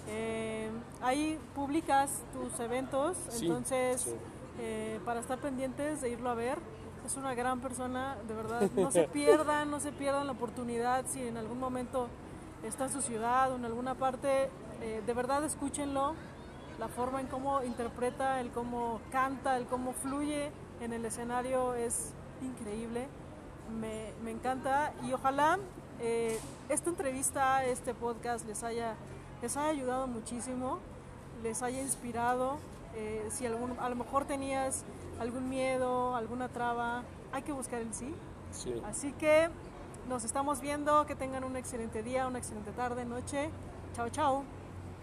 Eh, ahí publicas tus eventos, Sí, entonces sí. eh, para estar pendientes de irlo a ver. Es una gran persona, de verdad. No se pierdan, no se pierdan la oportunidad si en algún momento está en su ciudad o en alguna parte. eh, de verdad escúchenlo, la forma en cómo interpreta, el cómo canta, el cómo fluye en el escenario es increíble. Me, me encanta y ojalá eh, esta entrevista, este podcast les haya, les haya ayudado muchísimo, les haya inspirado. eh, si algún, a lo mejor tenías algún miedo, alguna traba, hay que buscar el sí. Sí. Así que nos estamos viendo, que tengan un excelente día, una excelente tarde, noche. Chao, chao.